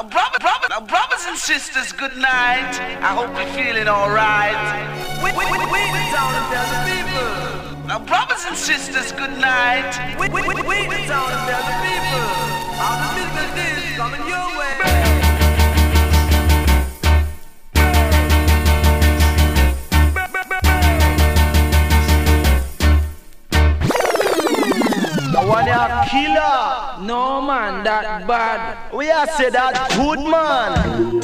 Now, brother, brother, now, brothers and sisters, good night. I hope you're feeling alright. We, we, we, we the town and the people. Now, brothers and sisters, good night. We, we, we, we the town and the people. All the business is coming your way. One a killer. No man, that bad. We are say that good man.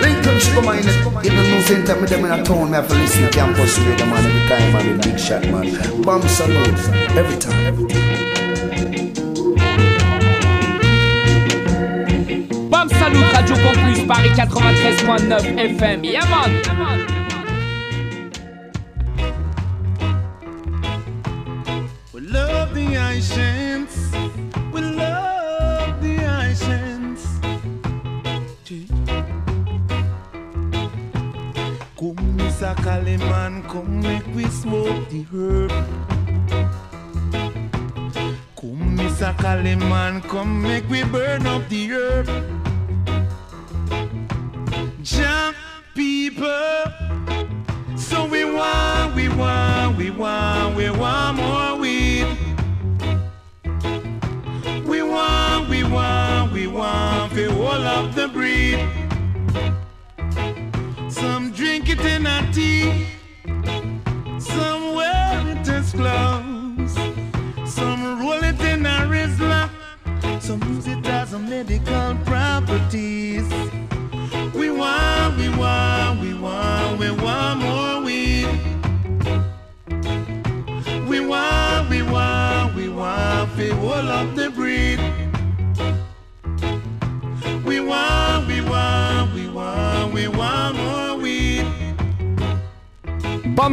Lincoln Sugar Mine, in the new center, me them in a town, me have to listen to campus radio man every time, man, in big shot man. Bomb salute, every time. Every time. Bam Salut Radio Campus Paris 93.9 FM. Yeah man. We welcome me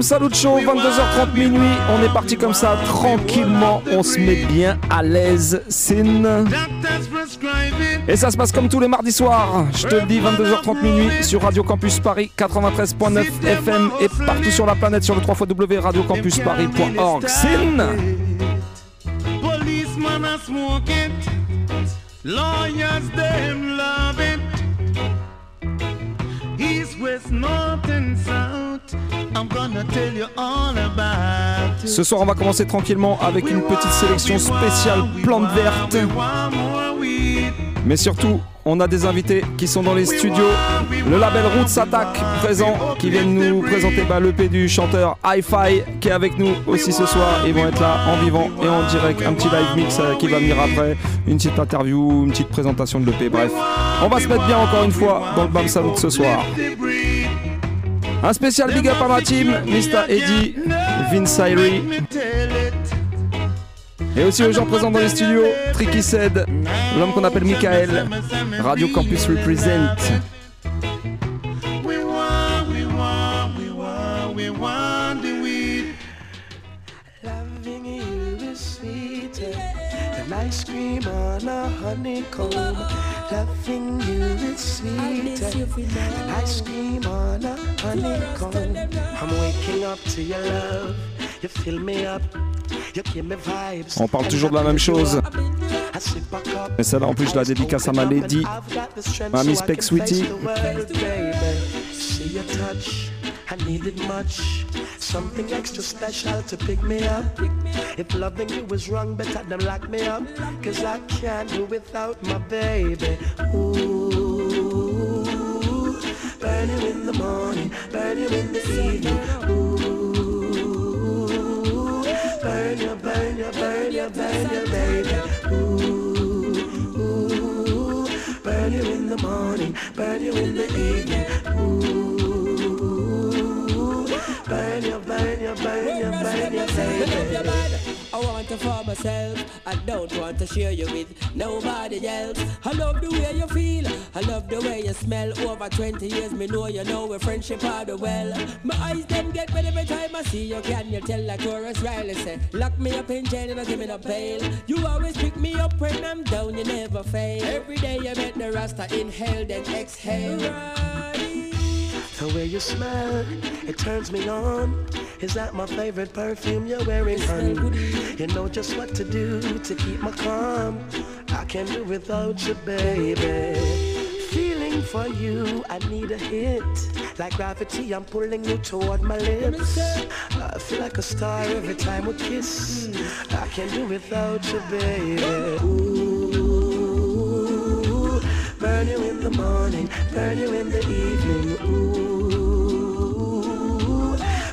Salut Show, 22h30 minuit, on est parti comme ça, tranquillement, on se met bien à l'aise, sin. Et ça se passe comme tous les mardis soirs, je te le dis, 22h30 minuit sur Radio Campus Paris 93.9 FM et partout sur la planète sur le 3 www.radiocampusparis.org. Sin. Lawyers them love it. Ce soir, on va commencer tranquillement avec une petite sélection spéciale plantes vertes. Mais surtout, on a des invités qui sont dans les studios. Le label Roots Attack présent, qui viennent nous présenter bah, l'EP du chanteur Hi-Fi qui est avec nous aussi ce soir. Ils vont être là en vivant et en direct. Un petit live mix euh, qui va venir après. Une petite interview, une petite présentation de l'EP. Bref, on va se mettre bien encore une fois dans le Bam Salut ce soir. Un spécial big up à ma team, Mr. Eddie, Vince Irie. Et aussi aux gens présents dans les studios, Tricky Said, l'homme qu'on appelle Michael, Radio Campus Represent. Ice cream on a honeycomb. Loving you is sweeter than ice cream on a honeycomb. I'm waking up to your love. You fill me up. You give me vibes. On parle toujours de la même chose. Mais celle-là, en plus, je la dédicace à ma lady, ma Miss Peck Sweetie. See your touch, I need it much. Something extra special to pick me up. If loving you was wrong, better than lock me up. Cause I can't do without my baby. Ooh, burn you in the morning, burn you in the evening. Ooh, burn you, burn you, burn you, burn you, baby. Ooh, burn you in the morning, burn you in the evening. Ooh, burn you, burn you, burn you, burn you, baby. I want to for myself. I don't want to share you with nobody else. I love the way you feel. I love the way you smell. Over 20 years, me know you know we friendship are the well. My eyes them get red every time I see you. Can you tell like Taurus Riley say? Lock me up in jail and I give me the bail. You always pick me up when I'm down. You never fail. Every day you make the rasta inhale then exhale. The way you smell, it turns me on. Is that my favorite perfume you're wearing, honey? You know just what to do to keep my calm. I can't do without you, baby. Feeling for you, I need a hit. Like gravity, I'm pulling you toward my lips. I feel like a star every time we kiss. I can't do without you, baby. Ooh, burn you in the morning, burn you in the evening. Ooh,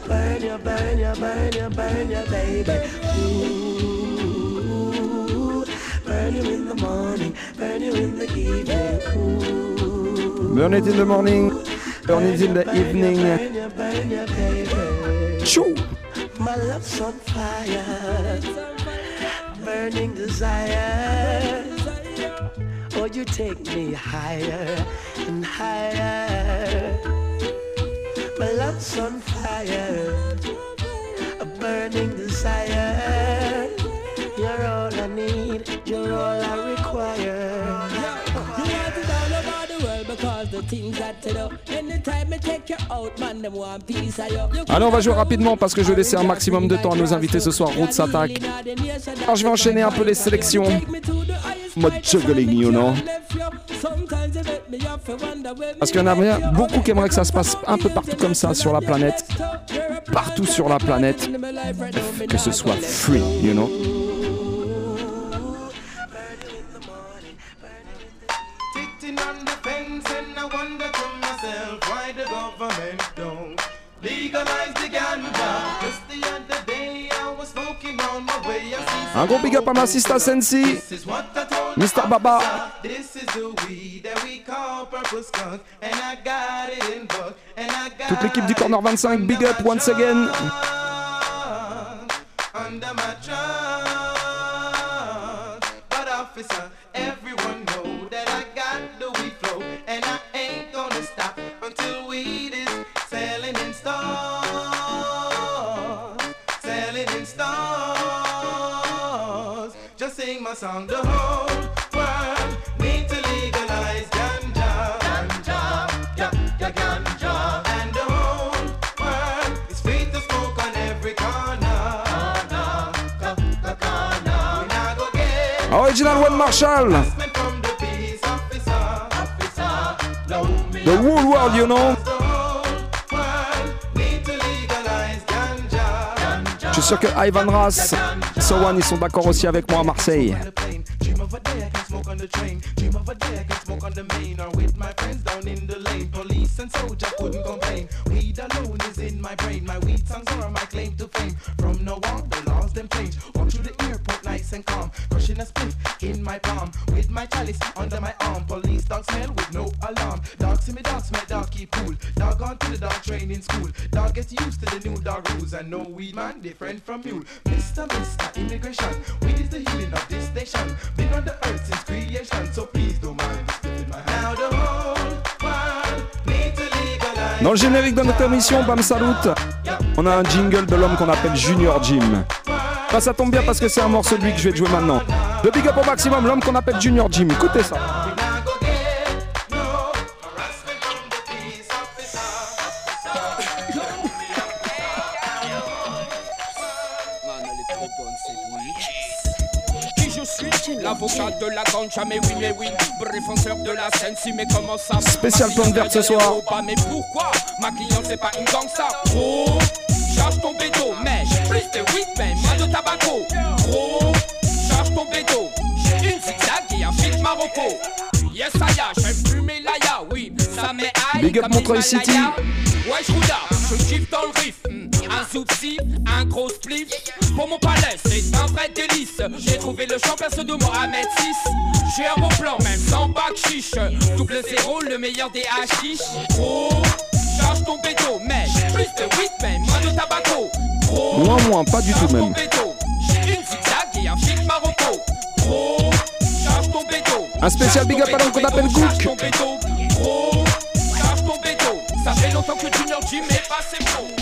burn you, burn you, burn you, burn you, baby. Ooh, burn you in the morning, burn you in the evening. Ooh, Burn it in the morning, burn it in the evening. burn you, burn you, baby. Chou My love's on fire, burning desire. Oh, you take me higher and higher. My love's on fire, a burning desire. You're all I need, you're all I require. Allez, on va jouer rapidement parce que je vais laisser un maximum de temps à nos invités ce soir. Roots Attack. Alors, je vais enchaîner un peu les sélections. Mode juggling, you know. Parce qu'il y en a bien beaucoup qui aimeraient que ça se passe un peu partout comme ça sur la planète. Partout sur la planète. Que ce soit free, you know. Government don't legalize the ganja. Just the other day I was smoking on my way. I see Un gros big up à ma sister Sensi. This is what I told Mr. Baba. This is the weed that we call purple skunk, and I got it in book, and I got Toute l'équipe du Corner 25, big up once again. it under my trunk. Sing my song, the whole world need to legalize ganja, ganja, yeah, yeah, ganja, and the whole world is free to smoke on every corner, corner, co- co- corner. We now go get Original One Marshall. from the peace officer, officer, blow me The whole world, you know. Je suis sûr que Ivan Ras, Sowan, ils sont d'accord aussi avec moi à Marseille. Of a day I can smoke on the train. Dream of a day I can smoke on the main or with my friends down in the lane. Police and soldier couldn't complain. Weed alone is in my brain. My weed songs are my claim to fame. From now on, the laws them change. Walk through the airport nice and calm. Crushing a spliff in my palm. With my chalice under my arm. Police dog smell with no alarm. Dog see me dog smell dog keep cool. Dog on to the dog training school. Dog gets used to the new dog rules. And no weed man different from you. Mr. Mr. Immigration. Weed is the healing of this nation. Been on Dans le générique de notre émission, Bam Salut, on a un jingle de l'homme qu'on appelle Junior Jim. Bah, ça tombe bien parce que c'est un morceau de lui que je vais te jouer maintenant. Le big up au maximum, l'homme qu'on appelle Junior Jim. Écoutez ça. La ganja, mais oui, mais oui. Défenseur de la scène, si, mais comment ça Spécial plan vert ce soir. Mais pourquoi? Ma cliente, c'est pas une gangsta. Gros, charge ton bédo, mais plus de weed, mais moins de tabaco. Gros, charge ton. J'ai une zigzag et un fit Marocco. Yes, Aya, j'aime fumer l'aya, oui, ça m'est high Big up Montreuil. City. Ouais, je je kiffe dans le riff. Un soupsi, un gros spliff. Pour mon palais, c'est un vrai délice. J'ai trouvé le champ perso de Mohamed 6. J'ai un bon plan, même sans bac chiche. Double zéro, le meilleur des hachiches. Gros, charge ton bédo, mais plus de weed, mais moins de tabaco. Gros, Moins, moins, pas du tout même. J'ai une zigzag et un chic Marocco. Gros, charge ton bédo. Un spécial big up à qu'on appelle Cook. Gros, charge ton bédo. Ça fait longtemps que Junior Jim est passé pro.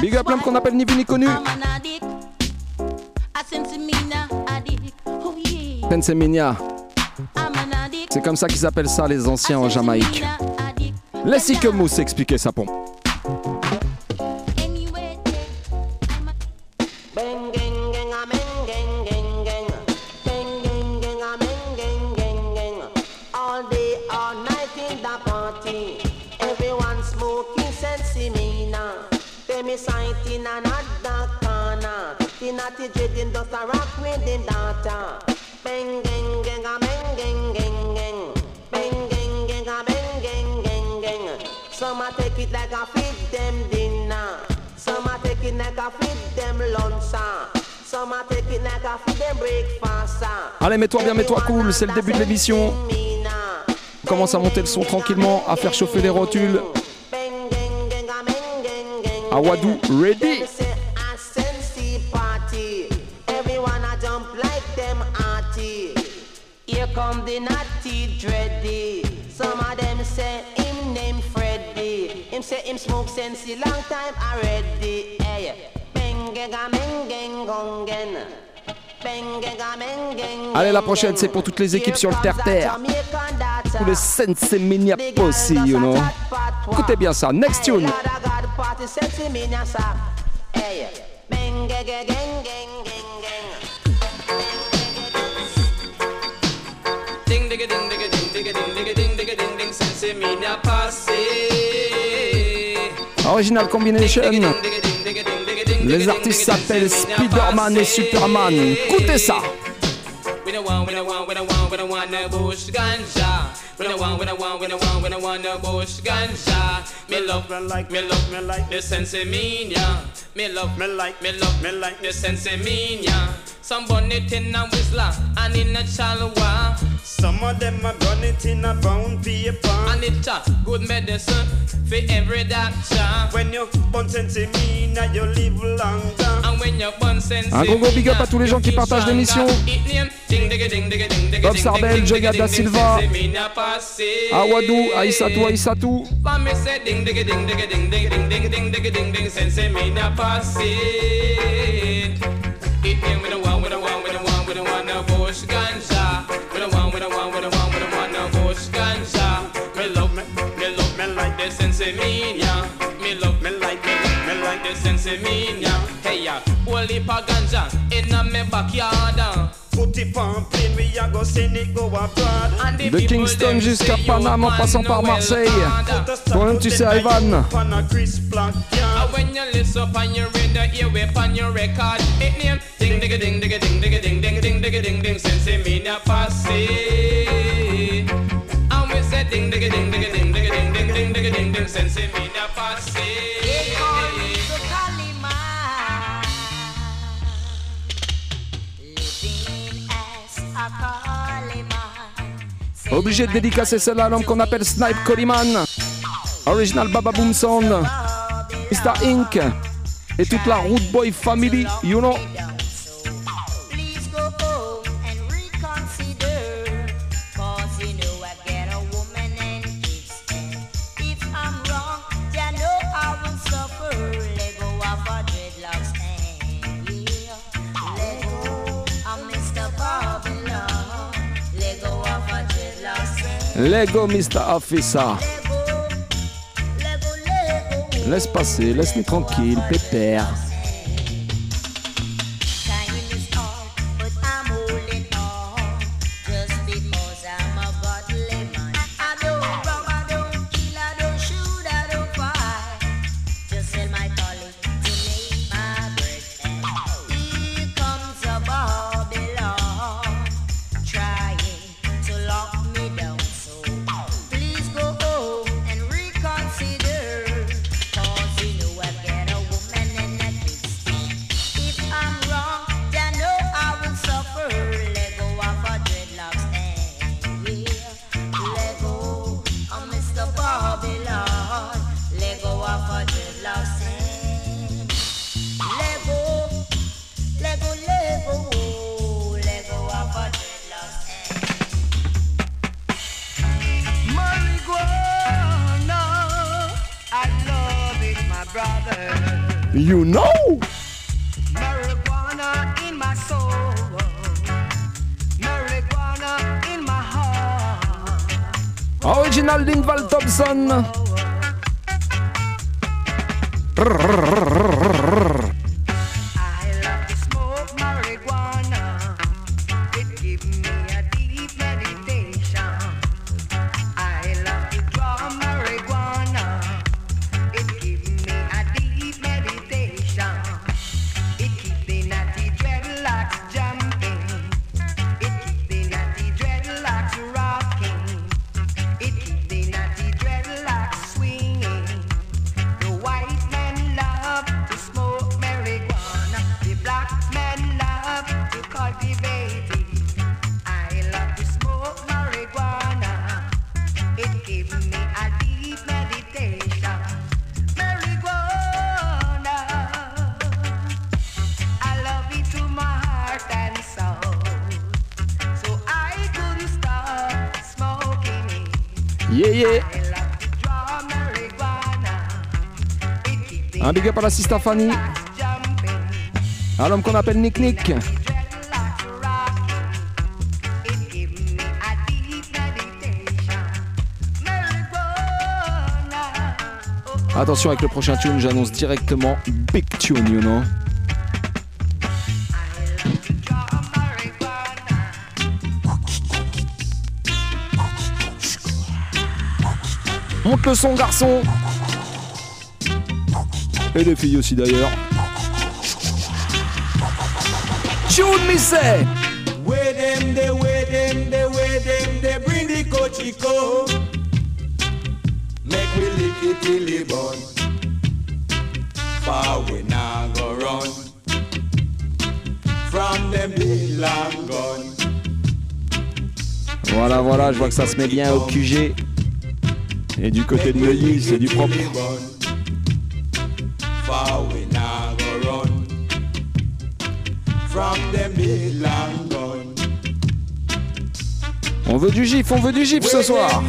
Big up l'homme qu'on appelle ni vu ni connu. Oh. C'est comme ça qu'ils appellent ça les anciens en Jamaïque. Laissez que Mousse expliquer ça pour. Dreading does a rock with the daughter. Bang gang gang a bang gang gang gang. Bang gang gang a bang gang gang gang. Some a take it like a feed them dinner. Some a take it like a feed them lunch. Some a take it like a feed them breakfast. Allez, mets-toi bien, mets-toi cool, c'est le début de l'émission. On commence à monter le son tranquillement, à faire chauffer les rotules. Awadou, ready come the natty dready. Some of them say him name Freddy. Him say him smoke sensey long time already. Hey, bengega mengeng gongen. Bengega mengeng. Allez, la prochaine, c'est pour toutes les équipes sur le terre-terre. Tous les Sensemania Posse, you know. Écoutez bien ça, next tune. Original Combination. Les artistes s'appellent Spiderman et Superman. Écoutez ça. Some it in a whistler and in a chalwa. Some of them are gun it in a brown paper. And it's a good medicine for every doctor. When you sensimina, you live longer. And when you bun sense Un gros gros big up à tous les gens qui partagent l'émission. Bob Sarbel, Joya Da Silva, Awadou, Aïssatou, Aïssatou. Hit them with a one, with a one, with a one, with a one, no bush ganja. With a one, with a one, with a one, with a one, no bush ganja. Me love me, me love me like the sensiminia. Me love me like me me like the sensiminia. Hey ya, holy paganja in a me backyard. De Kingston jusqu'à Paname en passant par Marseille. Toi-même, tu sais, Ivan. Ding ding ding ding ding ding ding ding ding ding ding ding ding ding ding Obligé de dédicacer celle-là à l'homme qu'on appelle Snipe Colyman. Original Baba Boom Sound. Mr. Inc. Et toute la Root Boy Family, you know. Lego Mr. Officer. Laisse passer, laisse-nous tranquille, pépère. Keeps the Un big up à la Sista Fanny. À l'homme qu'on appelle Nick Nick. Attention avec le prochain tune, j'annonce directement Big Tune, you know. Monte le son, garçon. Et les filles aussi d'ailleurs. Tune, me say. Where them, they, where them, they, where them, they bring the cochico. Make we lick it till it burn. Far we now go run. From them big long gun. Voilà, voilà, je vois que ça se met bien au QG. Et du côté de Neuilly, c'est du propre. On veut du gif, on veut du gif ce soir.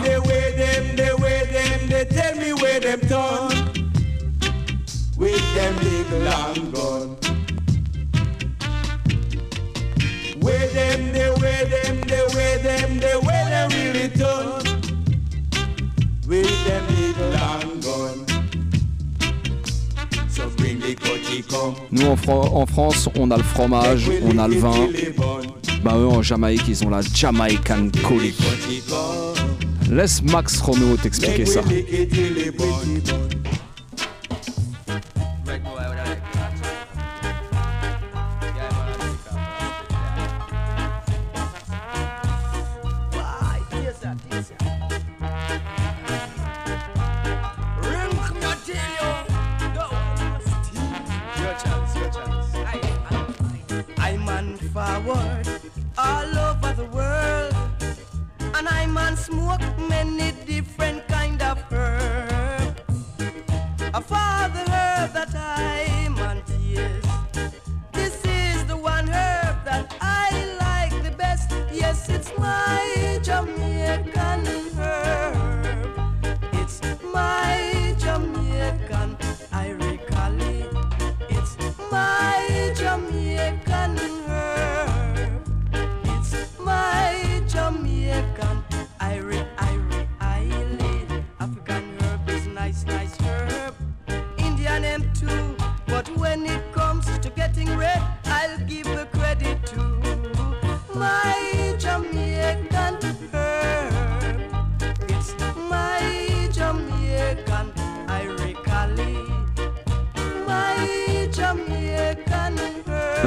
Nous en, Fran- en France, on a le fromage, on a le vin. Bah eux en Jamaïque, ils ont la Jamaican come. Laisse Max Romeo t'expliquer ça.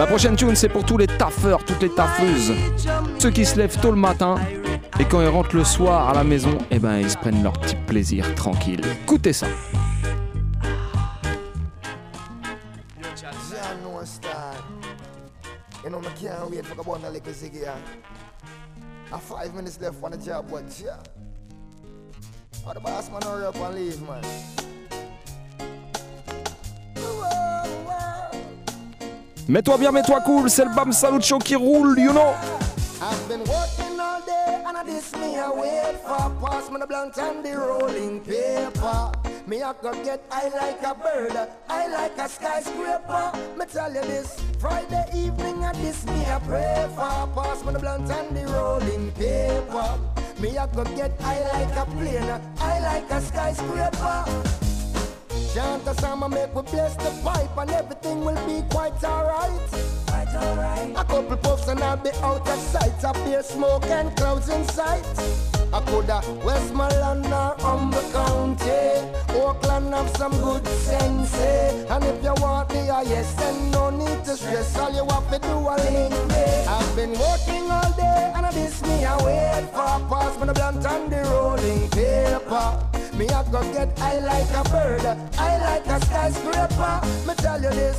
La prochaine tune, c'est pour tous les taffeurs, toutes les taffeuses. Ceux qui se lèvent tôt le matin et quand ils rentrent le soir à la maison, eh ben ils se prennent leur petit plaisir tranquille. Écoutez ça. Five minutes left on the job, but yeah. Man hurry up and leave, man. Mets-toi bien, mets-toi cool, c'est le Bam Salut Show qui roule, you know. I've been working all day and I this me I wait for pass me the blunt and the rolling paper. Me I go get high like a bird, high like a skyscraper. Me tell you this, Friday evening at this me I pray for. Pass me the blunt and the rolling paper. Me I go get high like a plane, high like a skyscraper. Chant a song and make we bless the pipe and everything will be quite alright. Quite alright. A couple puffs and I'll be out of sight. A beer smoke and clouds in sight. I coulda Westmoreland or Humber County. Oakland have some good sense. eh? And if you want the highest, then no need to stress. All you have to do a link me. I've been working all day and I this me I wait for. Pass me the blunt and the rolling paper. Me I go get high like a bird, high like a skyscraper. Me tell you this,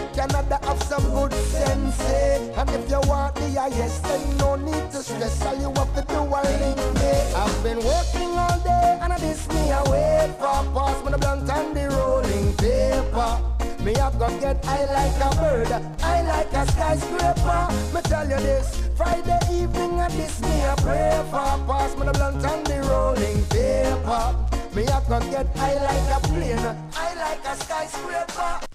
Canada have some good sense. eh? And if you want the highest, then no need to stress. All you have to do a link me. I've been working all day and I this me I for. Pass me the blunt and the rolling paper. Me I got get high like a bird, high like a skyscraper. Me tell you this, Friday evening and this me I pray for. Pass me the blunt and the rolling paper. Me I go get high like a plane, high like a skyscraper.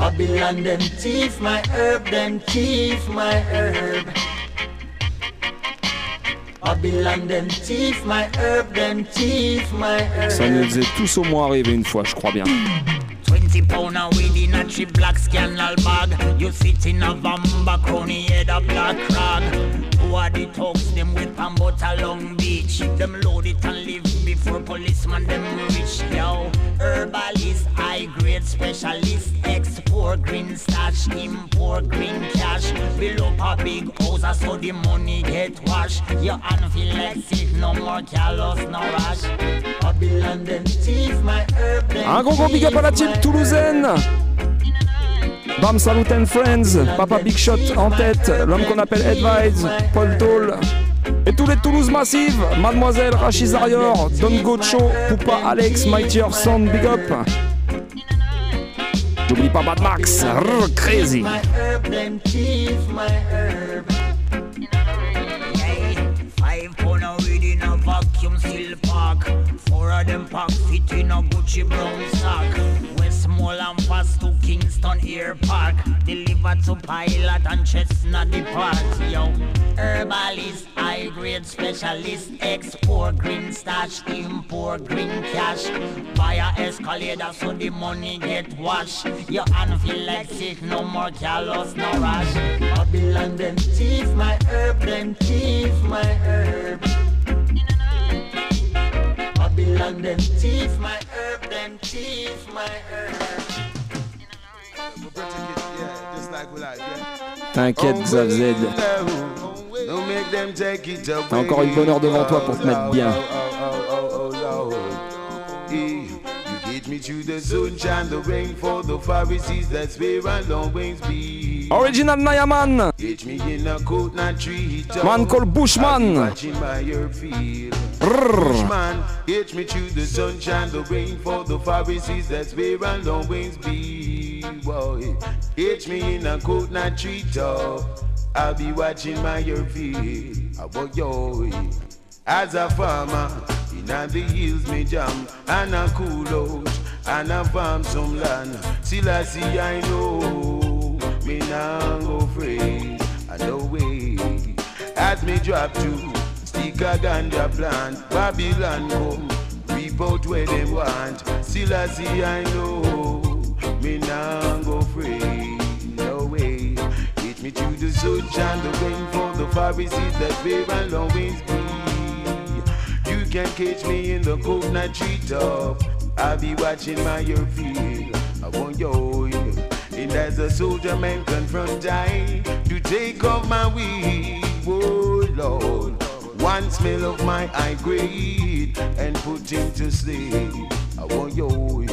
Babylon them thief my herb, them thief my herb. Babylon them thief my herb, them thief my herb. Ça nous est tous au moins arrivé une fois, je crois bien. 20 pound of weed in a cheap black scandal bag. You sit in a vamba crony head a black rag. Are the thugs them with pan butter Long Beach? Them load it and leave before policeman them reach. Yo, herbalist, high grade specialist, export green stash, import green cash. Build up a big house so the money get washed. Your hand feel like sick, no more callous, no rush. Babylon them thief my herb, them Un gros gros big up à la team toulousaine Bam Salut and Friends, Papa Big Shot en tête, l'homme qu'on appelle Advise, Paul Toll. Et tous les Toulouse Massive, Mademoiselle Rachid Zarior, Don Gocho, Poupa Alex, Mightier Sound, Big Up. J'oublie pas Bad Max, Rrr, Crazy. vacuum seal pack. Four of them pack fit in a Gucci brown sack. Pass to Kingston Air Park. Deliver to Pilot and Chestnut Depart. Yo, herbalist, high grade specialist. Export green stash, import green cash. Buy escalator so the money get washed. Your hand feel like sick, no more callous, no rush. Babylon them thief my herb, them thief my herb. Babylon them thief my herb, them thief my herb. T'inquiète Xav. T'as encore une bonne heure devant toi pour te mettre bien. Me through the sunshine, the rain for the Pharisees, that's where I'll always be. Original Nayaman, Get me in a coat, not tree top. man called Bushman. Watching my herb field. Bushman, get me through the sunshine, the rain for the Pharisees, that's where I'll always be. Boy, get me in a coat, not tree top. I'll be watching my field. Ah, I want yo. As a farmer, in the hills me jam and a cool out and a farm some land. Still I see I know me nah go afraid. I know way. As me drop to stick a ganja plant, Babylon come reap out where they want. Still I see I know me nah go afraid. No way. Hit me through the sunshine, the rain for the Pharisees that where I'll always be. You can catch me in the coconut tree I'll be watching my ear field. I want yo, and as a soldier man confront I to take off my weed. Oh Lord, one smell of my high grade and put him to sleep. I want yo,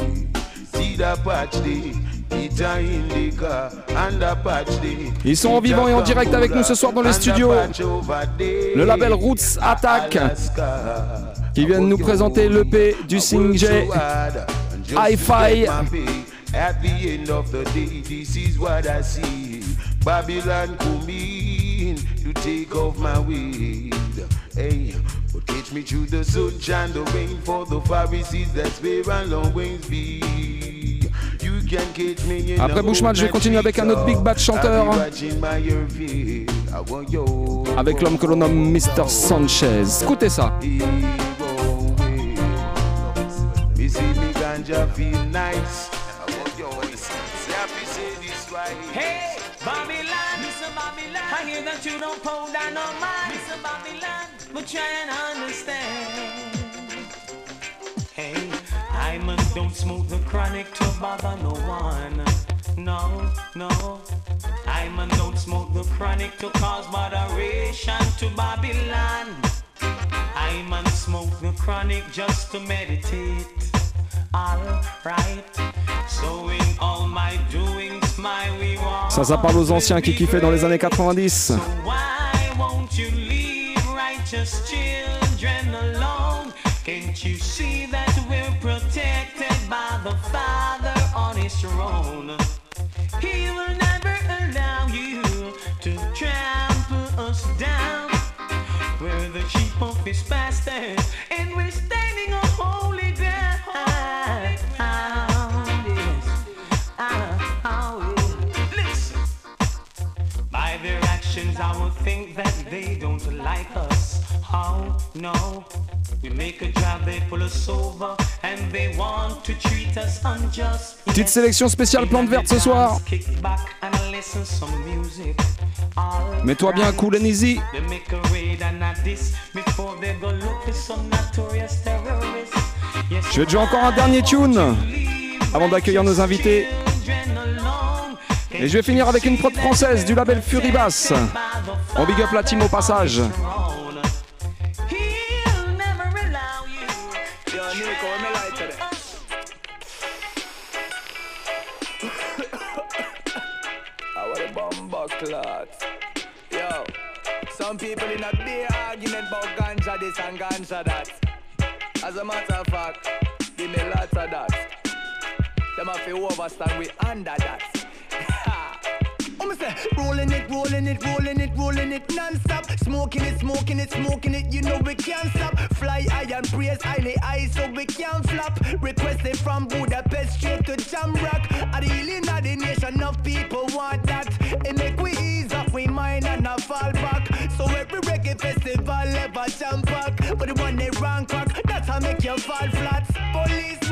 see a patch day. Ils sont en vivant et en direct avec nous ce soir dans les studios. Le label Roots Attack qui viennent nous présenter l'EP du single Hi-Fi. At the end of the day, this is what I see. Babylon coming to take off my weed. Hey, but catch me through the sunshine, the rain for the Pharisees. That's where I'll always be. You can catch me in Après Bushman, je vais continuer avec un autre Big Bad chanteur. Avec l'homme que l'on nomme Mr. Sanchez. Écoutez ça. Me see me ganja feel nice. Say say. Hey, Babylon, Mr. Babylon. I hear that you don't hold down no mind, Mr. Babylon, but try and understand. Hey, I man don't smoke the chronic to bother no one. No, no. I man don't smoke the chronic to cause moderation to Babylon. I man smoke the chronic just to meditate. Alright. So in all my doings, my we walk. Ça, ça parle aux anciens qui kiffaient dans les années 90. Why won't you leave righteous children alone? Can't you see that we're protected by the Father on his throne? He will never allow you to trample us down. We're the sheep of his and we're standing on holy actions, I would think that they don't like us. Oh, no. We make a job, they pull us over, and they want to treat us unjust. Petite sélection spéciale plante verte ce soir. Mets-toi bien cool and easy. They make a raid and a diss before they go look for some notorious terrorists. Yes, Je vais te jouer encore un dernier tune avant d'accueillir nos invités. Et je vais finir avec une prod française du label Fury. On big up la team au passage. Yo, some people in a big argument about ganja this and ganja that. As a matter of fact, give me lots of that. Them have to overstand we under that. Rolling it, rolling it, rolling it, rolling it non-stop. Smoking it, smoking it, smoking it, you know we can't stop. Fly high and praise highly high so we can't flop. Requested from Budapest straight to Jamrock. At the healing of the nation, enough people want that. It make we ease up, we mind and not fall back. So every reggae festival ever jump back. But the one they rank crack, that's how make you fall flat. Police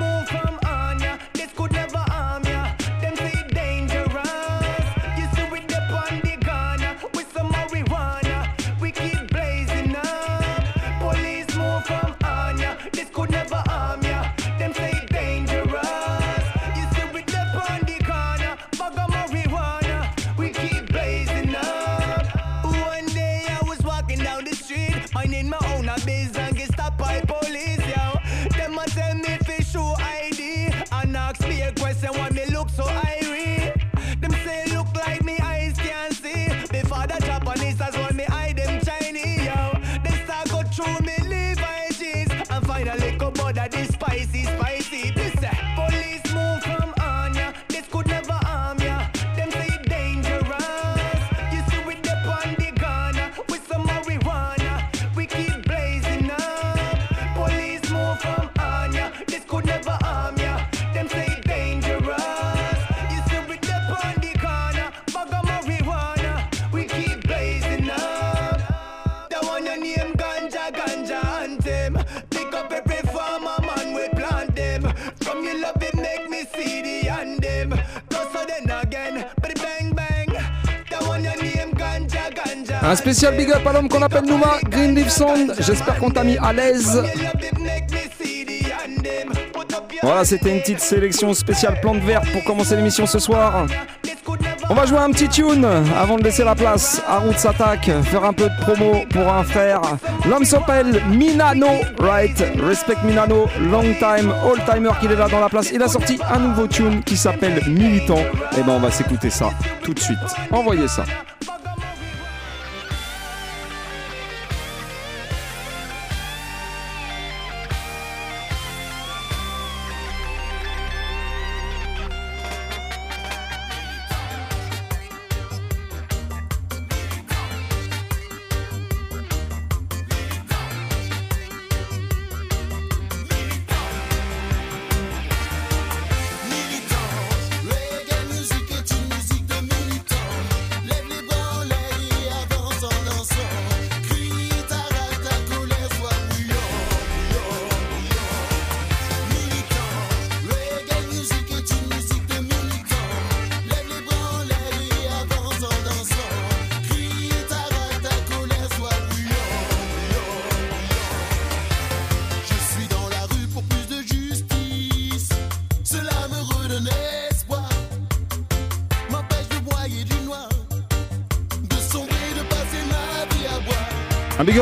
Un spécial big up à l'homme qu'on appelle Nouma, Green Leaf Sound. J'espère qu'on t'a mis à l'aise. Voilà, c'était une petite sélection spéciale plante verte pour commencer l'émission ce soir. On va jouer un petit tune avant de laisser la place à Attack, faire un peu de promo pour un frère. L'homme s'appelle Minano, right? Respect Minano, long time, all timer qu'il est là dans la place. Il a sorti un nouveau tune qui s'appelle Militant. Et ben on va s'écouter ça tout de suite. Envoyez ça.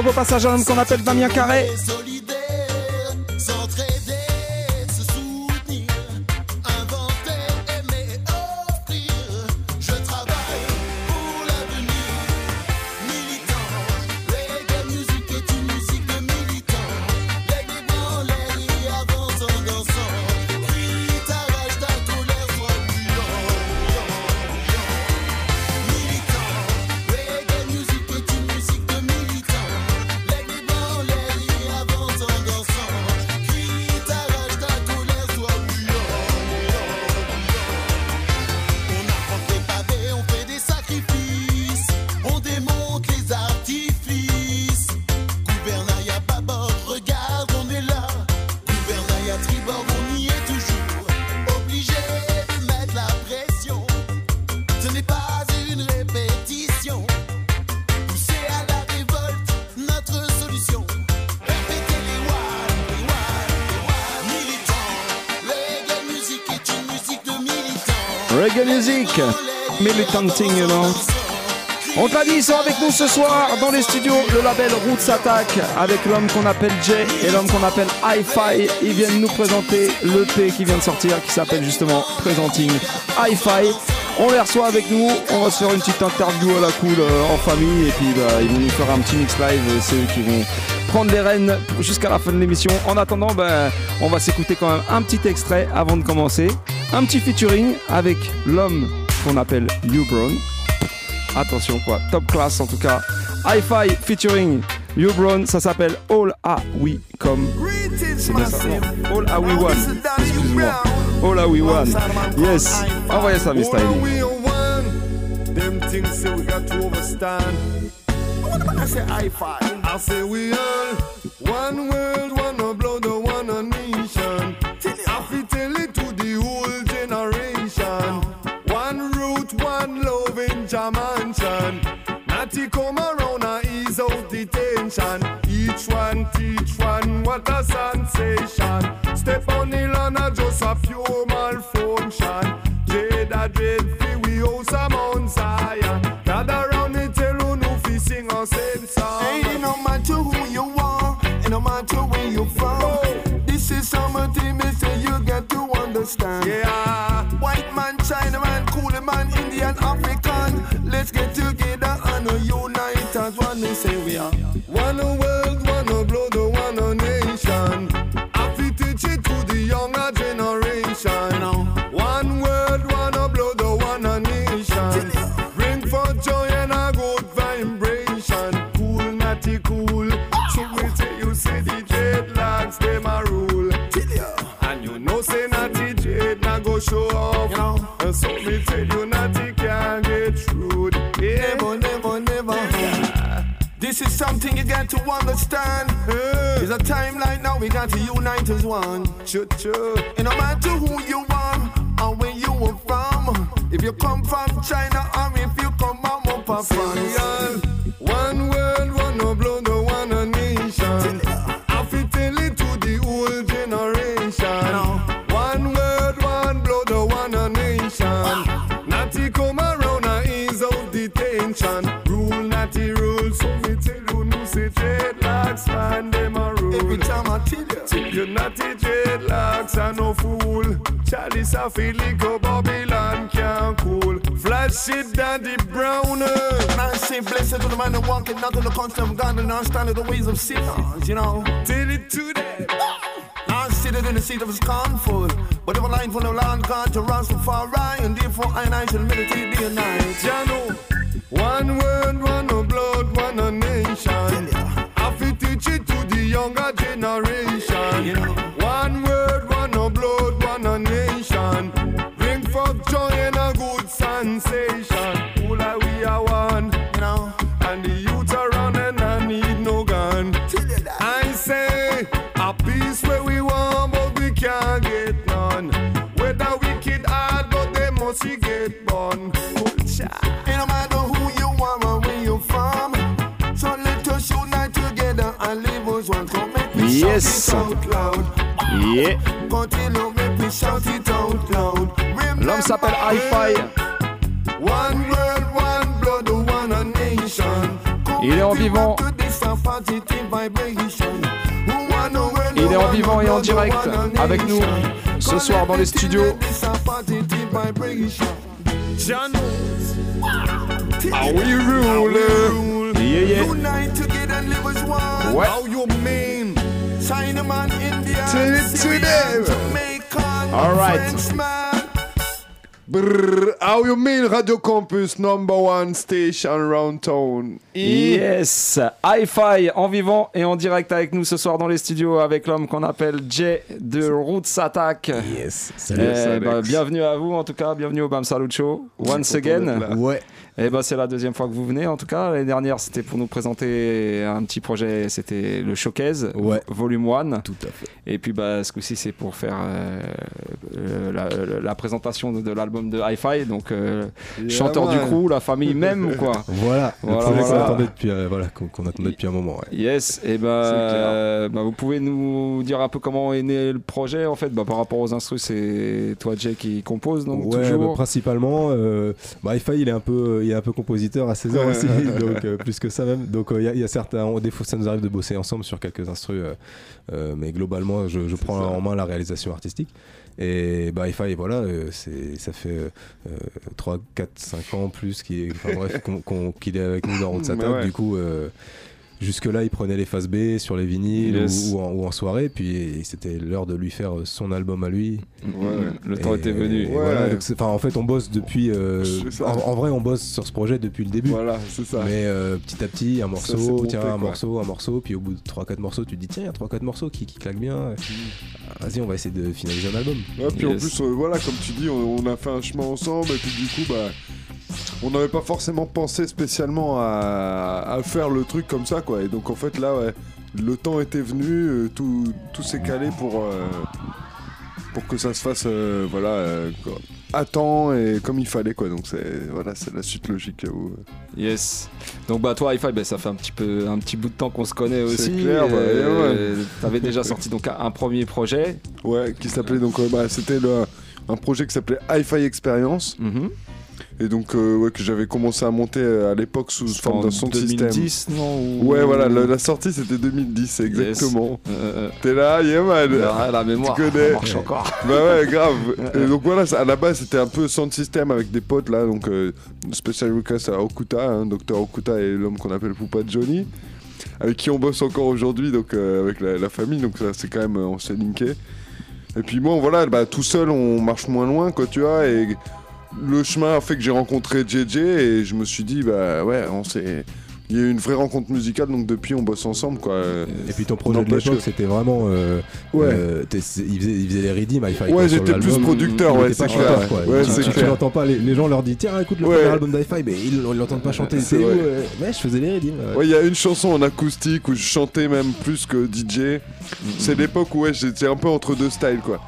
Un big up au passage à qu'on appelle Damien Carré. Music, militanting, you know. On te l'a dit, ils sont avec nous ce soir dans les studios, le label Roots Attack, avec l'homme qu'on appelle Jay et l'homme qu'on appelle Hi-Fi. Ils viennent nous présenter l'EP qui vient de sortir, qui s'appelle justement Presenting Hi-Fi. On les reçoit avec nous, on va se faire une petite interview à la cool euh, en famille, et puis bah, ils vont nous faire un petit mix live, c'est eux qui vont prendre les rênes jusqu'à la fin de l'émission. En attendant, bah, on va s'écouter quand même un petit extrait avant de commencer. Un petit featuring avec l'homme qu'on appelle You Brown. Attention quoi, top class en tout cas. Hi-Fi featuring You Brown, ça s'appelle All Are We Come. C'est bien ça, non All Are We One. Excuse-moi. All Are We One. Yes. Envoyez ça, one. Them things say we got to overstand. I say high five. I say we all one world, Step on the land are just a pure malfunction. Jada dread fi we house a Mount Zion. Gather round the tell who no fi sing a same song. Hey, no matter who you are, and no matter where you're from, this is something me say you got to understand. Yeah. Got to understand. It's a time like now we got to unite as one. Choo choo. And no matter who you are or where you are from, if you come from Chalice a feel like Babylon can't cool. Flash it, daddy browner. Man say blessed to the man that walk it, not to the constant of God and understand the ways of sinners, you know. Tell it to them. Ah. I seated in the seat of his comfort. But if a line from the land God to Rastafari, and therefore I and I shall meditate day and night. Jano, one word, one Yeah. L'homme s'appelle Hi-Fi. One world, one blood, one a nation. Il est en vivant. Il est en vivant et en direct avec nous ce soir dans les studios. This a positive vibration. How we rule. Yeah, yeah. Ouais. India, to them. Jamaican, All right. Frenchman. Brrr, how you mean Radio Campus number one station around town? Yes, Hi-Fi en vivant et en direct avec nous ce soir dans les studios avec l'homme qu'on appelle Jay de Roots Attack. Yes, salut. Eh Yes, ben, Alex. bienvenue à vous en tout cas, bienvenue au Bam Salut Show. Once again. Ouais. Et ben c'est la deuxième fois que vous venez en tout cas. L'année dernière c'était pour nous présenter un petit projet, c'était le Showcase, Ouais. Volume 1. Tout à fait. Et puis bah, ce coup-ci c'est pour faire euh, euh, la, la présentation de, de l'album de Hi-Fi, donc euh, chanteur du crew, la famille même ou quoi. Voilà, le Voilà, projet qu'on attendait depuis, euh, voilà, qu'on qu'on attendait depuis un moment. ouais. Yes, et ben bah, vous pouvez nous dire un peu comment est né le projet en fait. Bah, par rapport aux instrus, c'est toi Jay qui compose donc Ouais, toujours. bah, principalement. Bah, Hi-Fi, il est un peu, il est un peu compositeur à 16 ans aussi, donc euh, plus que ça même. Donc euh, il y a- y, a certains, on- des fois ça nous arrive de bosser ensemble sur quelques instrus, euh, mais globalement, je, je prends en main la réalisation artistique. Et bah, Hi-Fi, voilà, euh, c'est, ça fait euh, 3, 4, 5 ans plus qu'il est, enfin, bref, qu'on- qu'on- qu'il est avec nous dans Road Bah ouais. Du coup. euh, Jusque-là, il prenait les phases B sur les vinyles Yes. ou, ou en, ou en soirée, puis c'était l'heure de lui faire son album à lui. Ouais, le temps Et- était venu. Ouais. voilà, donc en fait, on bosse depuis. euh, en, en vrai, on bosse sur ce projet depuis le début. Voilà, c'est ça. Mais euh, petit à petit, un Ça, morceau, monté, tiens, un quoi. morceau, un morceau, puis au bout de 3-4 morceaux, tu te dis, tiens, il y a 3-4 morceaux qui, qui claquent bien. Ah, Vas-y, on va essayer de finaliser un album. Ouais, puis en plus, euh, voilà, comme tu dis, on, on a fait un chemin ensemble, et puis du coup, bah, on n'avait pas forcément pensé spécialement à, à faire le truc comme ça, quoi. Et donc, en fait, là, ouais, le temps était venu, euh, tout, tout s'est calé pour, euh, pour que ça se fasse, euh, voilà, euh, quoi, à temps et comme il fallait, quoi. Donc, c'est voilà, c'est la suite logique, j'avoue. Yes. Donc bah toi Hi-Fi, bah, ça fait un petit peu un petit bout de temps qu'on se connaît C'est aussi. clair, bah, ouais. T'avais déjà sorti donc un, premier projet. Ouais, qui s'appelait donc, bah, c'était le- un projet qui s'appelait Hi-Fi Experience. Mhm. Et donc, euh, ouais, que j'avais commencé à monter euh, à l'époque sous forme d'un son 2010, système. non ou- Ouais, voilà, la, la sortie c'était 2010, exactement. Euh, T'es là, yeah man. euh, la mémoire, tu connais. ça marche encore. Bah ouais, grave. Et donc voilà, à la base c'était un peu sound system avec des potes là, donc euh, special request à Okuta, hein, Dr Okuta et l'homme qu'on appelle Poupa Johnny, avec qui on bosse encore aujourd'hui, donc avec la, la famille, donc ça c'est quand même, on s'est linké. Et puis moi, voilà, bah, tout seul on marche moins loin, quoi, tu vois, et le chemin a fait que j'ai rencontré JJ et je me suis dit, bah ouais, on s'est. Il y a eu une vraie rencontre musicale, donc depuis on bosse ensemble quoi. Et puis ton projet de l'époque, que- c'était vraiment. euh, Ouais. euh, il, faisait, il faisait les rythmes, Hi-Fi. Ouais, j'étais plus producteur, Il ouais, c'est chanteur, clair. quoi. Ouais, Tu- c'est tu- clair. pas, les, les gens leur disent tiens, écoute le Ouais. premier album d'Hi-Fi, mais ils l'entendent pas chanter. C'est où euh, Ouais, je faisais les rythmes. ouais. Il y a une chanson en acoustique où je chantais même plus que DJ. C'est l'époque où ouais, j'étais un peu entre deux styles quoi.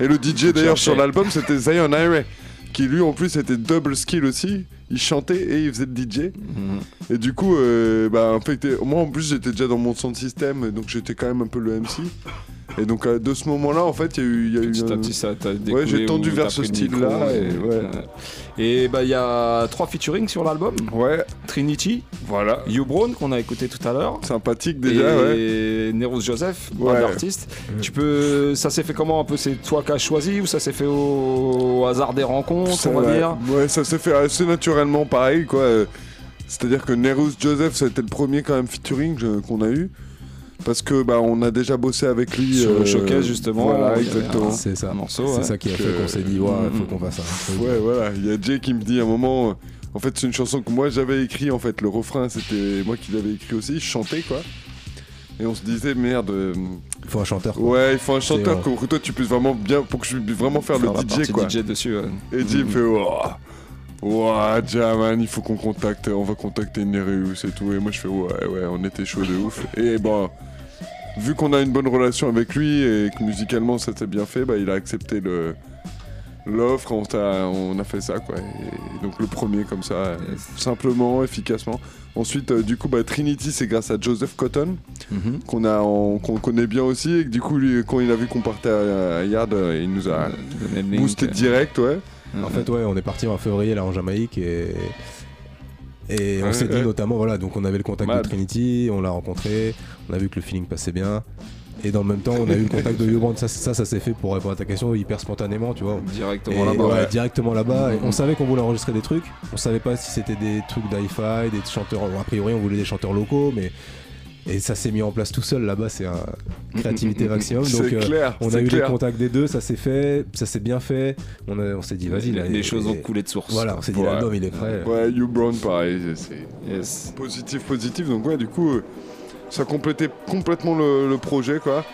Et le DJ d'ailleurs sur l'album c'était Zion Irie qui lui en plus était double skill aussi. Il chantait et il faisait le DJ. Et du coup, euh, bah, fait, moi en plus j'étais déjà dans mon sound system donc j'étais quand même un peu le MC. Et donc euh, de ce moment-là, en fait, il y a eu, il y a eu Petit à petit, ça t'a Ouais, j'ai tendu vers ce style-là. Et, ouais. Et bah il y a trois featuring sur l'album. Ouais. Trinity. Voilà. You Brown qu'on a écouté tout à l'heure. Sympathique déjà, ouais. Et Neros Joseph, Ouais. bande d'artistes. Tu peux, ça s'est fait comment un peu? C'est toi qui as choisi ou ça s'est fait au, au hasard des rencontres, Ça, on va ouais. dire? Ouais, ça s'est fait assez naturellement pareil, quoi. Euh, C'est-à-dire que Nerus Joseph, ça a été le premier quand même featuring je- qu'on a eu. Parce que bah on a déjà bossé avec lui Sur le euh, showcase, justement, Voilà, avait exactement. un- C'est ça. morceau, C'est ça qui a fait qu'on s'est dit, ouais, faut qu'on fasse un truc. Ouais, voilà. Il y a Jay qui me dit à un moment. euh, En fait, c'est une chanson que moi j'avais écrit. En fait, le refrain, c'était moi qui l'avais écrit aussi. Je chantais, quoi. Et on se disait, merde. euh, Il faut un chanteur. quoi. Ouais, il faut un chanteur euh, pour que toi tu puisses vraiment bien. Pour que je puisse vraiment faire, Faire le DJ, quoi. DJ dessus. ouais. Et Jay me fait, oh, Ouah, Jaman, il faut qu'on contacte, on va contacter Nereus et tout. Et moi je fais, ouais, ouais, on était chaud de ouf. Et bon, vu qu'on a une bonne relation avec lui et que musicalement ça s'est bien fait, bah il a accepté le l'offre, on, a fait ça quoi. Et donc le premier comme ça, simplement, efficacement. Ensuite, euh, du coup, bah, Trinity, c'est grâce à Joseph Cotton, Mhm. qu'on a en- qu'on connaît bien aussi. Et que du coup, lui, quand il a vu qu'on partait à, à Yard, euh, il nous a boosté euh. direct, ouais. En fait, ouais, on est parti en février là en Jamaïque et. Et on s'est dit notamment, voilà, donc on avait le contact Mad. de Trinity, on l'a rencontré, on a vu que le feeling passait bien. Et dans le même temps, on a eu le contact de Yobrand. Ça, ça, ça s'est fait pour répondre à ta question hyper spontanément, tu vois. Directement là-bas. ouais, ouais. Directement là-bas. Et Mhm. on savait qu'on voulait enregistrer des trucs. On savait pas si c'était des trucs d'hi-fi, des chanteurs. bon, a priori, on voulait des chanteurs locaux, mais. Et ça s'est mis en place tout seul là-bas, c'est un créativité maximum. Donc euh, clair, on a eu clair. les contacts des deux, ça s'est fait, ça s'est bien fait. On, a- on s'est dit vas-y, Les et- choses ont coulé de source. Voilà, on s'est dit Ouais. l'album il est prêt. Ouais, You Brown, pareil, c'est positif, positif. Donc, ouais, du coup, euh, ça complétait complètement le, le projet, quoi.